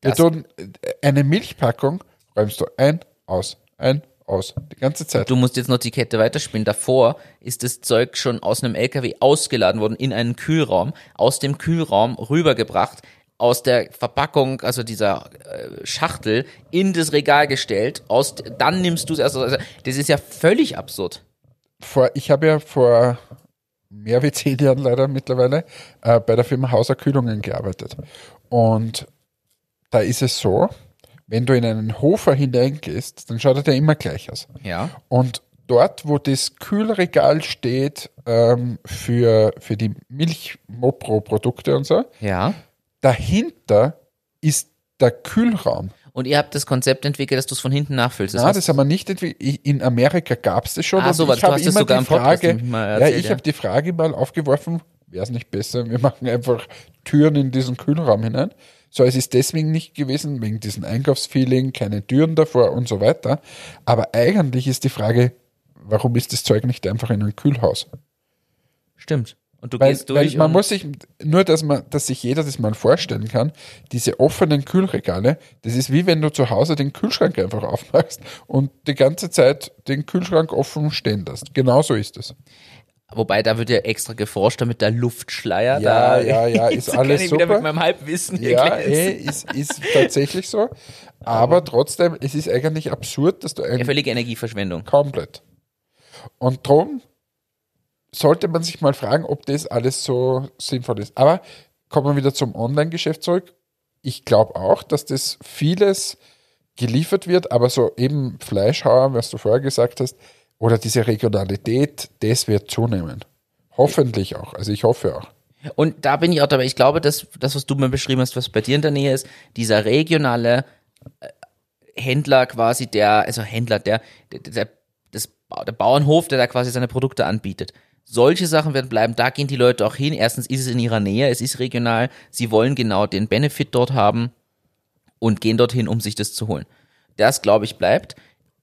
Wir Das- tun äh, eine Milchpackung, räumst du ein, aus, ein, aus, die ganze Zeit. Du musst jetzt noch die Kette weiterspielen. Davor ist das Zeug schon aus einem LKW ausgeladen worden in einen Kühlraum, aus dem Kühlraum rübergebracht, aus der Verpackung, also dieser äh, Schachtel, in das Regal gestellt. Aus, dann nimmst du es erst. Also, das ist ja völlig absurd. vor, ich habe ja vor mehr wie zehn Jahren leider mittlerweile äh, bei der Firma Hauser Kühlungen gearbeitet. Und da ist es so, wenn du in einen Hofer hineingehst, dann schaut er dir immer gleich aus. Ja. Und dort, wo das Kühlregal steht ähm, für, für die Milch-Mopro-Produkte und so, Ja. Dahinter ist der Kühlraum. Und ihr habt das Konzept entwickelt, dass du es von hinten nachfüllst. Das, heißt- das haben wir nicht entwickelt. In Amerika gab es das schon. Ah, so ich habe immer sogar die Frage, mal ja, erzählt, ich ja. habe die Frage mal aufgeworfen, wäre es nicht besser, wir machen einfach Türen in diesen Kühlraum hinein. So, es ist deswegen nicht gewesen, wegen diesem Einkaufsfeeling, keine Türen davor und so weiter. Aber eigentlich ist die Frage, warum ist das Zeug nicht einfach in ein Kühlhaus? Stimmt. Und du Weil, gehst weil durch. man und- muss sich, nur dass man, dass sich jeder das mal vorstellen kann, diese offenen Kühlregale, das ist wie wenn du zu Hause den Kühlschrank einfach (laughs) aufmachst und die ganze Zeit den Kühlschrank offen stehen lässt. Genauso ist es. Wobei, da wird ja extra geforscht, damit der Luftschleier Ja, da. ja, ja, (laughs) ist alles super. mit meinem Halbwissen Ja, glänzen. eh, ist, ist tatsächlich so. Aber trotzdem, es ist eigentlich absurd, dass du Ja, ein völlige Energieverschwendung. komplett. Und darum sollte man sich mal fragen, ob das alles so sinnvoll ist. Aber kommen wir wieder zum Online-Geschäft zurück. Ich glaube auch, dass das vieles geliefert wird, aber so eben Fleischhauer, was du vorher gesagt hast, oder diese Regionalität, das wird zunehmen. Hoffentlich auch. Also ich hoffe auch. Und da bin ich auch dabei. Ich glaube, dass das, was du mir beschrieben hast, was bei dir in der Nähe ist, dieser regionale äh, Händler quasi, der, also Händler, der, der, der, das, der Bauernhof, der da quasi seine Produkte anbietet. Solche Sachen werden bleiben, da gehen die Leute auch hin. Erstens ist es in ihrer Nähe, es ist regional, sie wollen genau den Benefit dort haben und gehen dorthin, um sich das zu holen. Das, glaube ich, bleibt.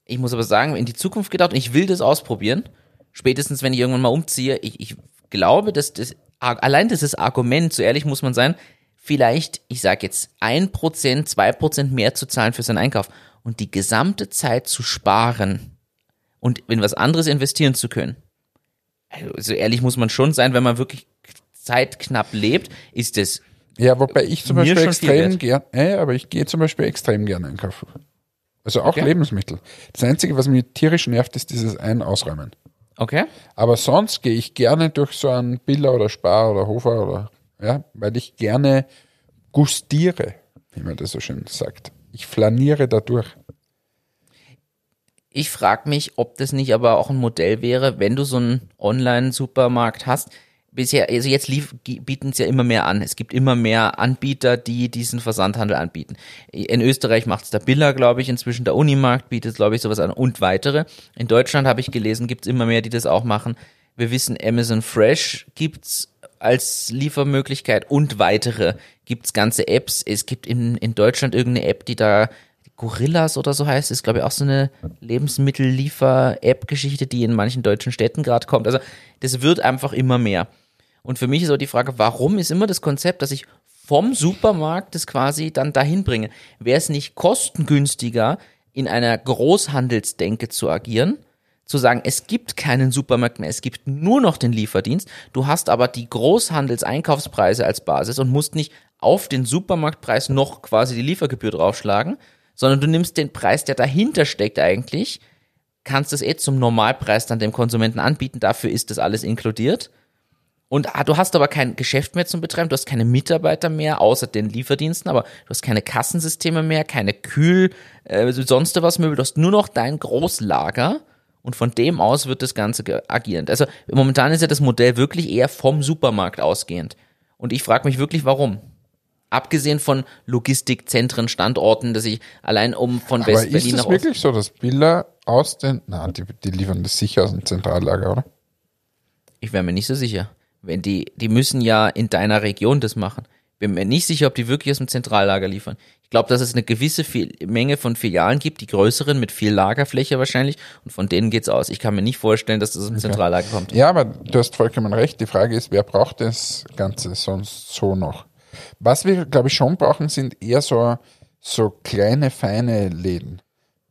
Ich muss aber sagen, in die Zukunft gedacht, ich will das ausprobieren, spätestens wenn ich irgendwann mal umziehe, ich, ich glaube, dass das, allein dieses Argument, so ehrlich muss man sein, vielleicht, ich sage jetzt, ein Prozent, zwei Prozent mehr zu zahlen für seinen Einkauf und die gesamte Zeit zu sparen und in was anderes investieren zu können. Also, so ehrlich muss man schon sein, wenn man wirklich zeitknapp lebt, ist es Ja, wobei ich zum Beispiel extrem wert. gern, äh, aber ich gehe zum Beispiel extrem gern einkaufen. Also auch Okay. Lebensmittel. Das Einzige, was mich tierisch nervt, ist dieses Ein-Ausräumen. okay. Aber sonst gehe ich gerne durch so einen Biller oder Spar oder Hofer oder, ja, weil ich gerne gustiere, wie man das so schön sagt. Ich flaniere dadurch. Ich frage mich, ob das nicht aber auch ein Modell wäre, wenn du so einen Online-Supermarkt hast. Bisher, also jetzt bieten es ja immer mehr an. Es gibt immer mehr Anbieter, die diesen Versandhandel anbieten. In Österreich macht es der Biller, glaube ich, inzwischen der Unimarkt bietet, glaube ich, sowas an und weitere. In Deutschland habe ich gelesen, gibt es immer mehr, die das auch machen. Wir wissen, Amazon Fresh gibt's als Liefermöglichkeit und weitere. Gibt's ganze Apps. Es gibt in, in Deutschland irgendeine App, die da Gorillas oder so heißt, ist glaube ich auch so eine Lebensmittelliefer-App-Geschichte, die in manchen deutschen Städten gerade kommt. Also das wird einfach immer mehr. Und für mich ist auch die Frage, warum ist immer das Konzept, dass ich vom Supermarkt das quasi dann dahin bringe? Wäre es nicht kostengünstiger, in einer Großhandelsdenke zu agieren? Zu sagen, es gibt keinen Supermarkt mehr, es gibt nur noch den Lieferdienst. Du hast aber die Großhandelseinkaufspreise als Basis und musst nicht auf den Supermarktpreis noch quasi die Liefergebühr draufschlagen, sondern du nimmst den Preis, der dahinter steckt eigentlich, kannst es eh zum Normalpreis dann dem Konsumenten anbieten, dafür ist das alles inkludiert. Und ah, du hast aber kein Geschäft mehr zum Betreiben, du hast keine Mitarbeiter mehr, außer den Lieferdiensten, aber du hast keine Kassensysteme mehr, keine Kühl, äh, sonst was Möbel, du hast nur noch dein Großlager und von dem aus wird das Ganze agierend. Also momentan ist ja das Modell wirklich eher vom Supermarkt ausgehend. Und ich frage mich wirklich, warum. Abgesehen von Logistikzentren, Standorten, dass ich allein um von ist West-Berlin es nach Ost wirklich so, dass Bilder aus den, na, die, die liefern das sicher aus dem Zentrallager, oder? Ich wäre mir nicht so sicher. Wenn die, die müssen ja in deiner Region das machen. Bin mir nicht sicher, ob die wirklich aus dem Zentrallager liefern. Ich glaube, dass es eine gewisse viel, Menge von Filialen gibt, die größeren mit viel Lagerfläche wahrscheinlich, und von denen geht's aus. Ich kann mir nicht vorstellen, dass das aus dem Zentrallager kommt. Ja, aber du hast vollkommen recht. Die Frage ist, wer braucht das Ganze sonst so noch? Was wir, glaube ich, schon brauchen, sind eher so, so kleine, feine Läden.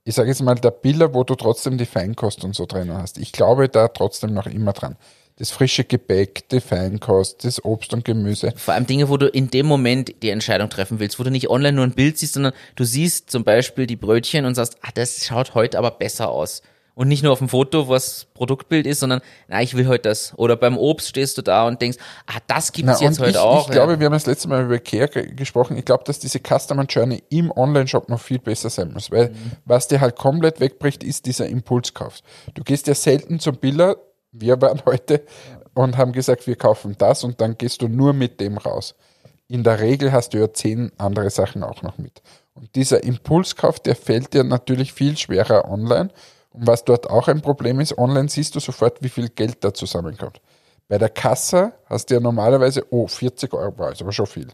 Ich sage jetzt mal, der Biller, wo du trotzdem die Feinkost und so drin hast. Ich glaube da trotzdem noch immer dran. Das frische Gebäck, die Feinkost, das Obst und Gemüse. Vor allem Dinge, wo du in dem Moment die Entscheidung treffen willst, wo du nicht online nur ein Bild siehst, sondern du siehst zum Beispiel die Brötchen und sagst, ah, das schaut heute aber besser aus. Und nicht nur auf dem Foto, was Produktbild ist, sondern, na, ich will heute das. Oder beim Obst stehst du da und denkst, ah, das gibt's Na, jetzt heute ich, auch. ich glaube, wir haben das letzte Mal über Care ge- gesprochen. Ich glaube, dass diese Customer Journey im Online-Shop noch viel besser sein muss, weil was dir halt komplett wegbricht, ist dieser Impulskauf. Du gehst ja selten zum Biller, wir waren (laughs) heute und haben gesagt, wir kaufen das und dann gehst du nur mit dem raus. In der Regel hast du ja zehn andere Sachen auch noch mit. Und dieser Impulskauf, der fällt dir natürlich viel schwerer online. Und was dort auch ein Problem ist, online siehst du sofort, wie viel Geld da zusammenkommt. Bei der Kasse hast du ja normalerweise, oh, 40 Euro, ist aber schon viel.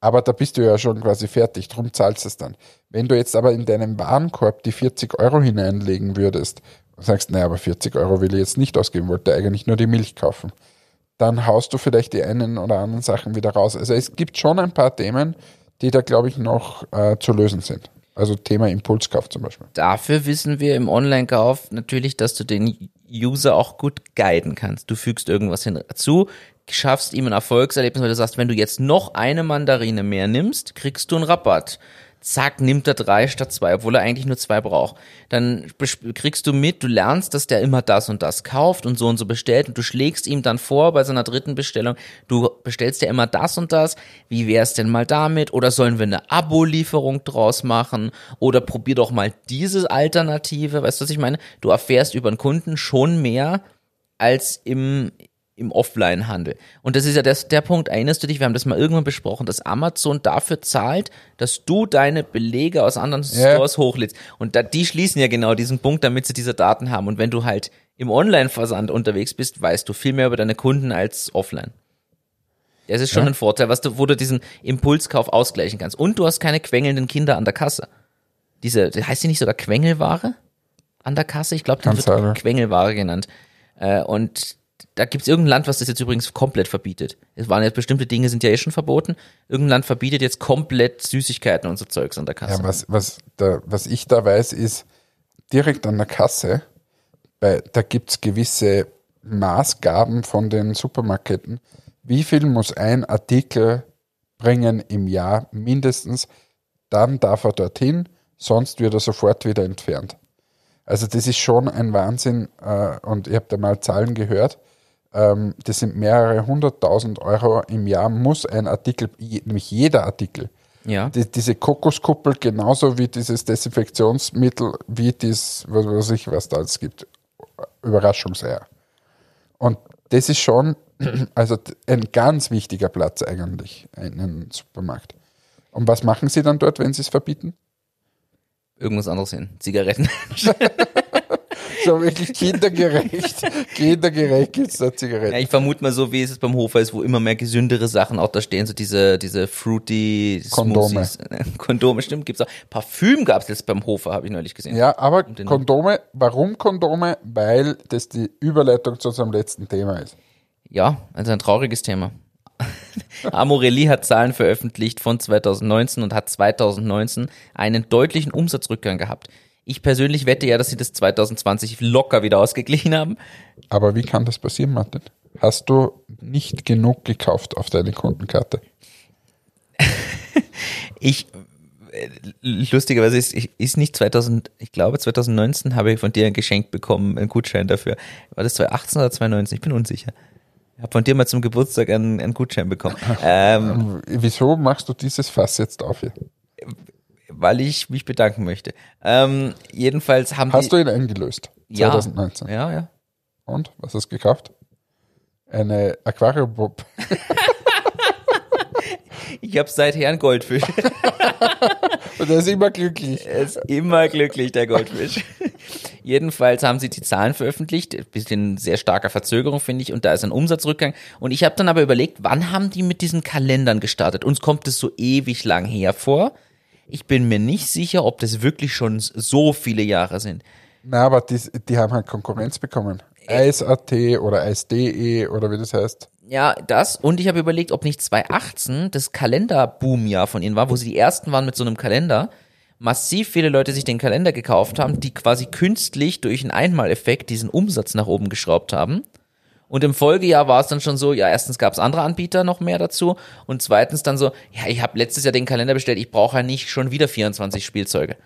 Aber da bist du ja schon quasi fertig, drum zahlst du es dann. Wenn du jetzt aber in deinem Warenkorb die 40 Euro hineinlegen würdest und sagst, naja, aber 40 Euro will ich jetzt nicht ausgeben, wollte eigentlich nur die Milch kaufen, dann haust du vielleicht die einen oder anderen Sachen wieder raus. Also es gibt schon ein paar Themen, die da, glaube ich, noch äh, zu lösen sind. Also Thema Impulskauf zum Beispiel. Dafür wissen wir im Online-Kauf natürlich, dass du den User auch gut guiden kannst. Du fügst irgendwas hinzu, schaffst ihm ein Erfolgserlebnis, weil du sagst, wenn du jetzt noch eine Mandarine mehr nimmst, kriegst du einen Rabatt. Zack, nimmt er drei statt zwei, obwohl er eigentlich nur zwei braucht. Dann kriegst du mit, du lernst, dass der immer das und das kauft und so und so bestellt und du schlägst ihm dann vor bei seiner dritten Bestellung, du bestellst ja immer das und das, wie wär's denn mal damit? Oder sollen wir eine Abo-Lieferung draus machen? Oder probier doch mal diese Alternative, weißt du, was ich meine? Du erfährst über den Kunden schon mehr als im, im Offline-Handel. Und das ist ja das, der Punkt, erinnerst du dich, wir haben das mal irgendwann besprochen, dass Amazon dafür zahlt, dass du deine Belege aus anderen Ja. Stores hochlädst. Und da, die schließen ja genau diesen Punkt, damit sie diese Daten haben. Und wenn du halt im Online-Versand unterwegs bist, weißt du viel mehr über deine Kunden als offline. Das ist schon ein Vorteil, was du, wo du diesen Impulskauf ausgleichen kannst. Und du hast keine quengelnden Kinder an der Kasse. Diese, heißt die nicht sogar Quengelware? An der Kasse? Ich glaube, die wird ja. Quengelware genannt. Äh, und da gibt es irgendein Land, was das jetzt übrigens komplett verbietet. Es waren jetzt bestimmte Dinge, sind ja eh schon verboten. Irgendein Land verbietet jetzt komplett Süßigkeiten und so Zeugs an der Kasse. Ja, was, was, da, was ich da weiß, ist, direkt an der Kasse, bei, da gibt's gewisse Maßgaben von den Supermarketten. Wie viel muss ein Artikel bringen im Jahr mindestens? Dann darf er dorthin, sonst wird er sofort wieder entfernt. Also das ist schon ein Wahnsinn äh, und ich habe da mal Zahlen gehört. Ähm, das sind mehrere hunderttausend Euro im Jahr muss ein Artikel, je- nämlich jeder Artikel, ja. die, diese Kokoskuppel genauso wie dieses Desinfektionsmittel, wie das, was weiß ich, was da alles gibt. Überraschungseier. Und das ist schon, (clears throat) also ein ganz wichtiger Platz eigentlich in einem Supermarkt. Und was machen sie dann dort, wenn sie es verbieten? Irgendwas anderes hin. Zigaretten. (laughs) So wirklich kindergerecht, kindergerecht gibt es da Zigaretten. Ja, ich vermute mal so, wie es beim Hofer ist, wo immer mehr gesündere Sachen auch da stehen, so diese, diese fruity Kondome. Smoothies. (laughs) Kondome, stimmt, gibt's auch. Parfüm gab's jetzt beim Hofer, habe ich neulich gesehen. Ja, aber Kondome, warum Kondome? Weil das die Überleitung zu unserem letzten Thema ist. Ja, also ein trauriges Thema. Amorelli hat Zahlen veröffentlicht von 2019 und hat 2019 einen deutlichen Umsatzrückgang gehabt. Ich persönlich wette ja, dass sie das 2020 locker wieder ausgeglichen haben. Aber wie kann das passieren, Martin? Hast du nicht genug gekauft auf deine Kundenkarte? (laughs) Ich, äh, lustigerweise ist, ist nicht 2000, ich glaube 2019 habe ich von dir ein Geschenk bekommen, einen Gutschein dafür. War das 2018 oder 2019? Ich bin unsicher. Ich habe von dir mal zum Geburtstag einen, einen Gutschein bekommen. (laughs) Ähm, Wieso machst du dieses Fass jetzt auf hier? weil ich mich bedanken möchte. Ähm, jedenfalls haben Hast die, du ihn eingelöst? ja, 2019. Ja, ja. Und? Was hast du gekauft? Eine Aquarium-Bob. (laughs) Ich habe seither einen Goldfisch. (laughs) Und er ist immer glücklich. Er ist immer glücklich, der Goldfisch. Jedenfalls haben sie die Zahlen veröffentlicht, ein bisschen sehr starker Verzögerung, finde ich, und da ist ein Umsatzrückgang. Und ich habe dann aber überlegt, wann haben die mit diesen Kalendern gestartet? Uns kommt es so ewig lang hervor. Ich bin mir nicht sicher, ob das wirklich schon so viele Jahre sind. Na, aber die, die haben halt Konkurrenz bekommen. Eis.at oder Eis.de oder wie das heißt. Ja, das. Und ich habe überlegt, ob nicht 2018 das Kalenderboom-Jahr von ihnen war, wo sie die ersten waren mit so einem Kalender. Massiv viele Leute sich den Kalender gekauft haben, die quasi künstlich durch einen Einmaleffekt diesen Umsatz nach oben geschraubt haben. Und im Folgejahr war es dann schon so, ja, erstens gab es andere Anbieter noch mehr dazu und zweitens dann so, ja, ich habe letztes Jahr den Kalender bestellt, ich brauche ja nicht schon wieder 24 Spielzeuge.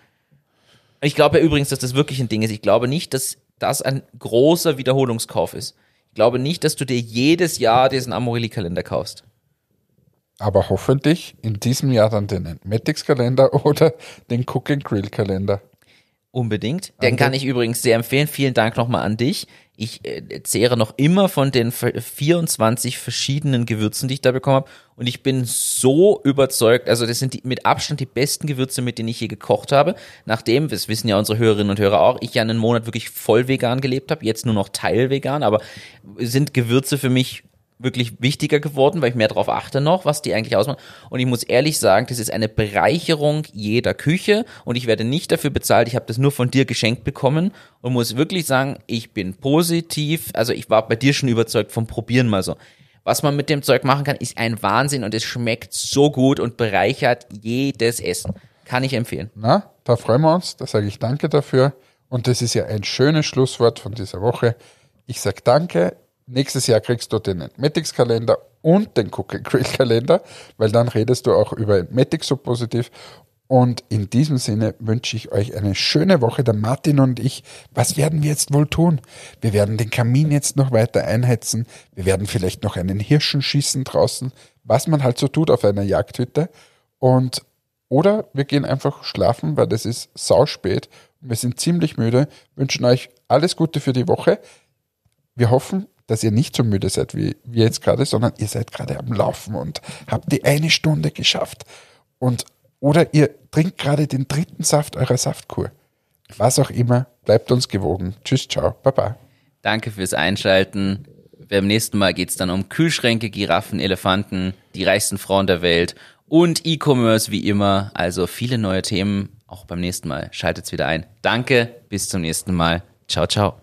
Ich glaube ja übrigens, dass das wirklich ein Ding ist. Ich glaube nicht, dass das ein großer Wiederholungskauf ist. Ich glaube nicht, dass du dir jedes Jahr diesen Amorelli-Kalender kaufst. Aber hoffentlich in diesem Jahr dann den Matix-Kalender (laughs) oder den Cook and Grill-Kalender. Unbedingt. Den kann ich übrigens sehr empfehlen. Vielen Dank nochmal an dich. Ich äh, zehre noch immer von den 24 verschiedenen Gewürzen, die ich da bekommen habe. Und ich bin so überzeugt. Also das sind die, mit Abstand die besten Gewürze, mit denen ich je gekocht habe. Nachdem, das wissen ja unsere Hörerinnen und Hörer auch, ich ja einen Monat wirklich voll vegan gelebt habe. Jetzt nur noch teilvegan. Aber sind Gewürze für mich wirklich wichtiger geworden, weil ich mehr darauf achte noch, was die eigentlich ausmachen. Und ich muss ehrlich sagen, das ist eine Bereicherung jeder Küche und ich werde nicht dafür bezahlt. Ich habe das nur von dir geschenkt bekommen und muss wirklich sagen, ich bin positiv. Also ich war bei dir schon überzeugt vom Probieren mal so. Was man mit dem Zeug machen kann, ist ein Wahnsinn und es schmeckt so gut und bereichert jedes Essen. Kann ich empfehlen. Na, da freuen wir uns. Da sage ich danke dafür. Und das ist ja ein schönes Schlusswort von dieser Woche. Ich sage danke. Nächstes Jahr kriegst du den Entmatics-Kalender und den Cook and Grill-Kalender, weil dann redest du auch über Entmatics so positiv. Und in diesem Sinne wünsche ich euch eine schöne Woche. Der Martin und ich, was werden wir jetzt wohl tun? Wir werden den Kamin jetzt noch weiter einhetzen. Wir werden vielleicht noch einen Hirschen schießen draußen, was man halt so tut auf einer Jagdhütte. Und oder wir gehen einfach schlafen, weil das ist sauspät. Wir sind ziemlich müde. Wünschen euch alles Gute für die Woche. Wir hoffen, dass ihr nicht so müde seid wie wir jetzt gerade, sondern ihr seid gerade am Laufen und habt die eine Stunde geschafft. Und oder ihr trinkt gerade den dritten Saft eurer Saftkur. Was auch immer, bleibt uns gewogen. Tschüss, ciao, baba. Danke fürs Einschalten. Beim nächsten Mal geht's dann um Kühlschränke, Giraffen, Elefanten, die reichsten Frauen der Welt und E-Commerce wie immer. Also viele neue Themen. Auch beim nächsten Mal. Schaltet's wieder ein. Danke, bis zum nächsten Mal. Ciao, ciao.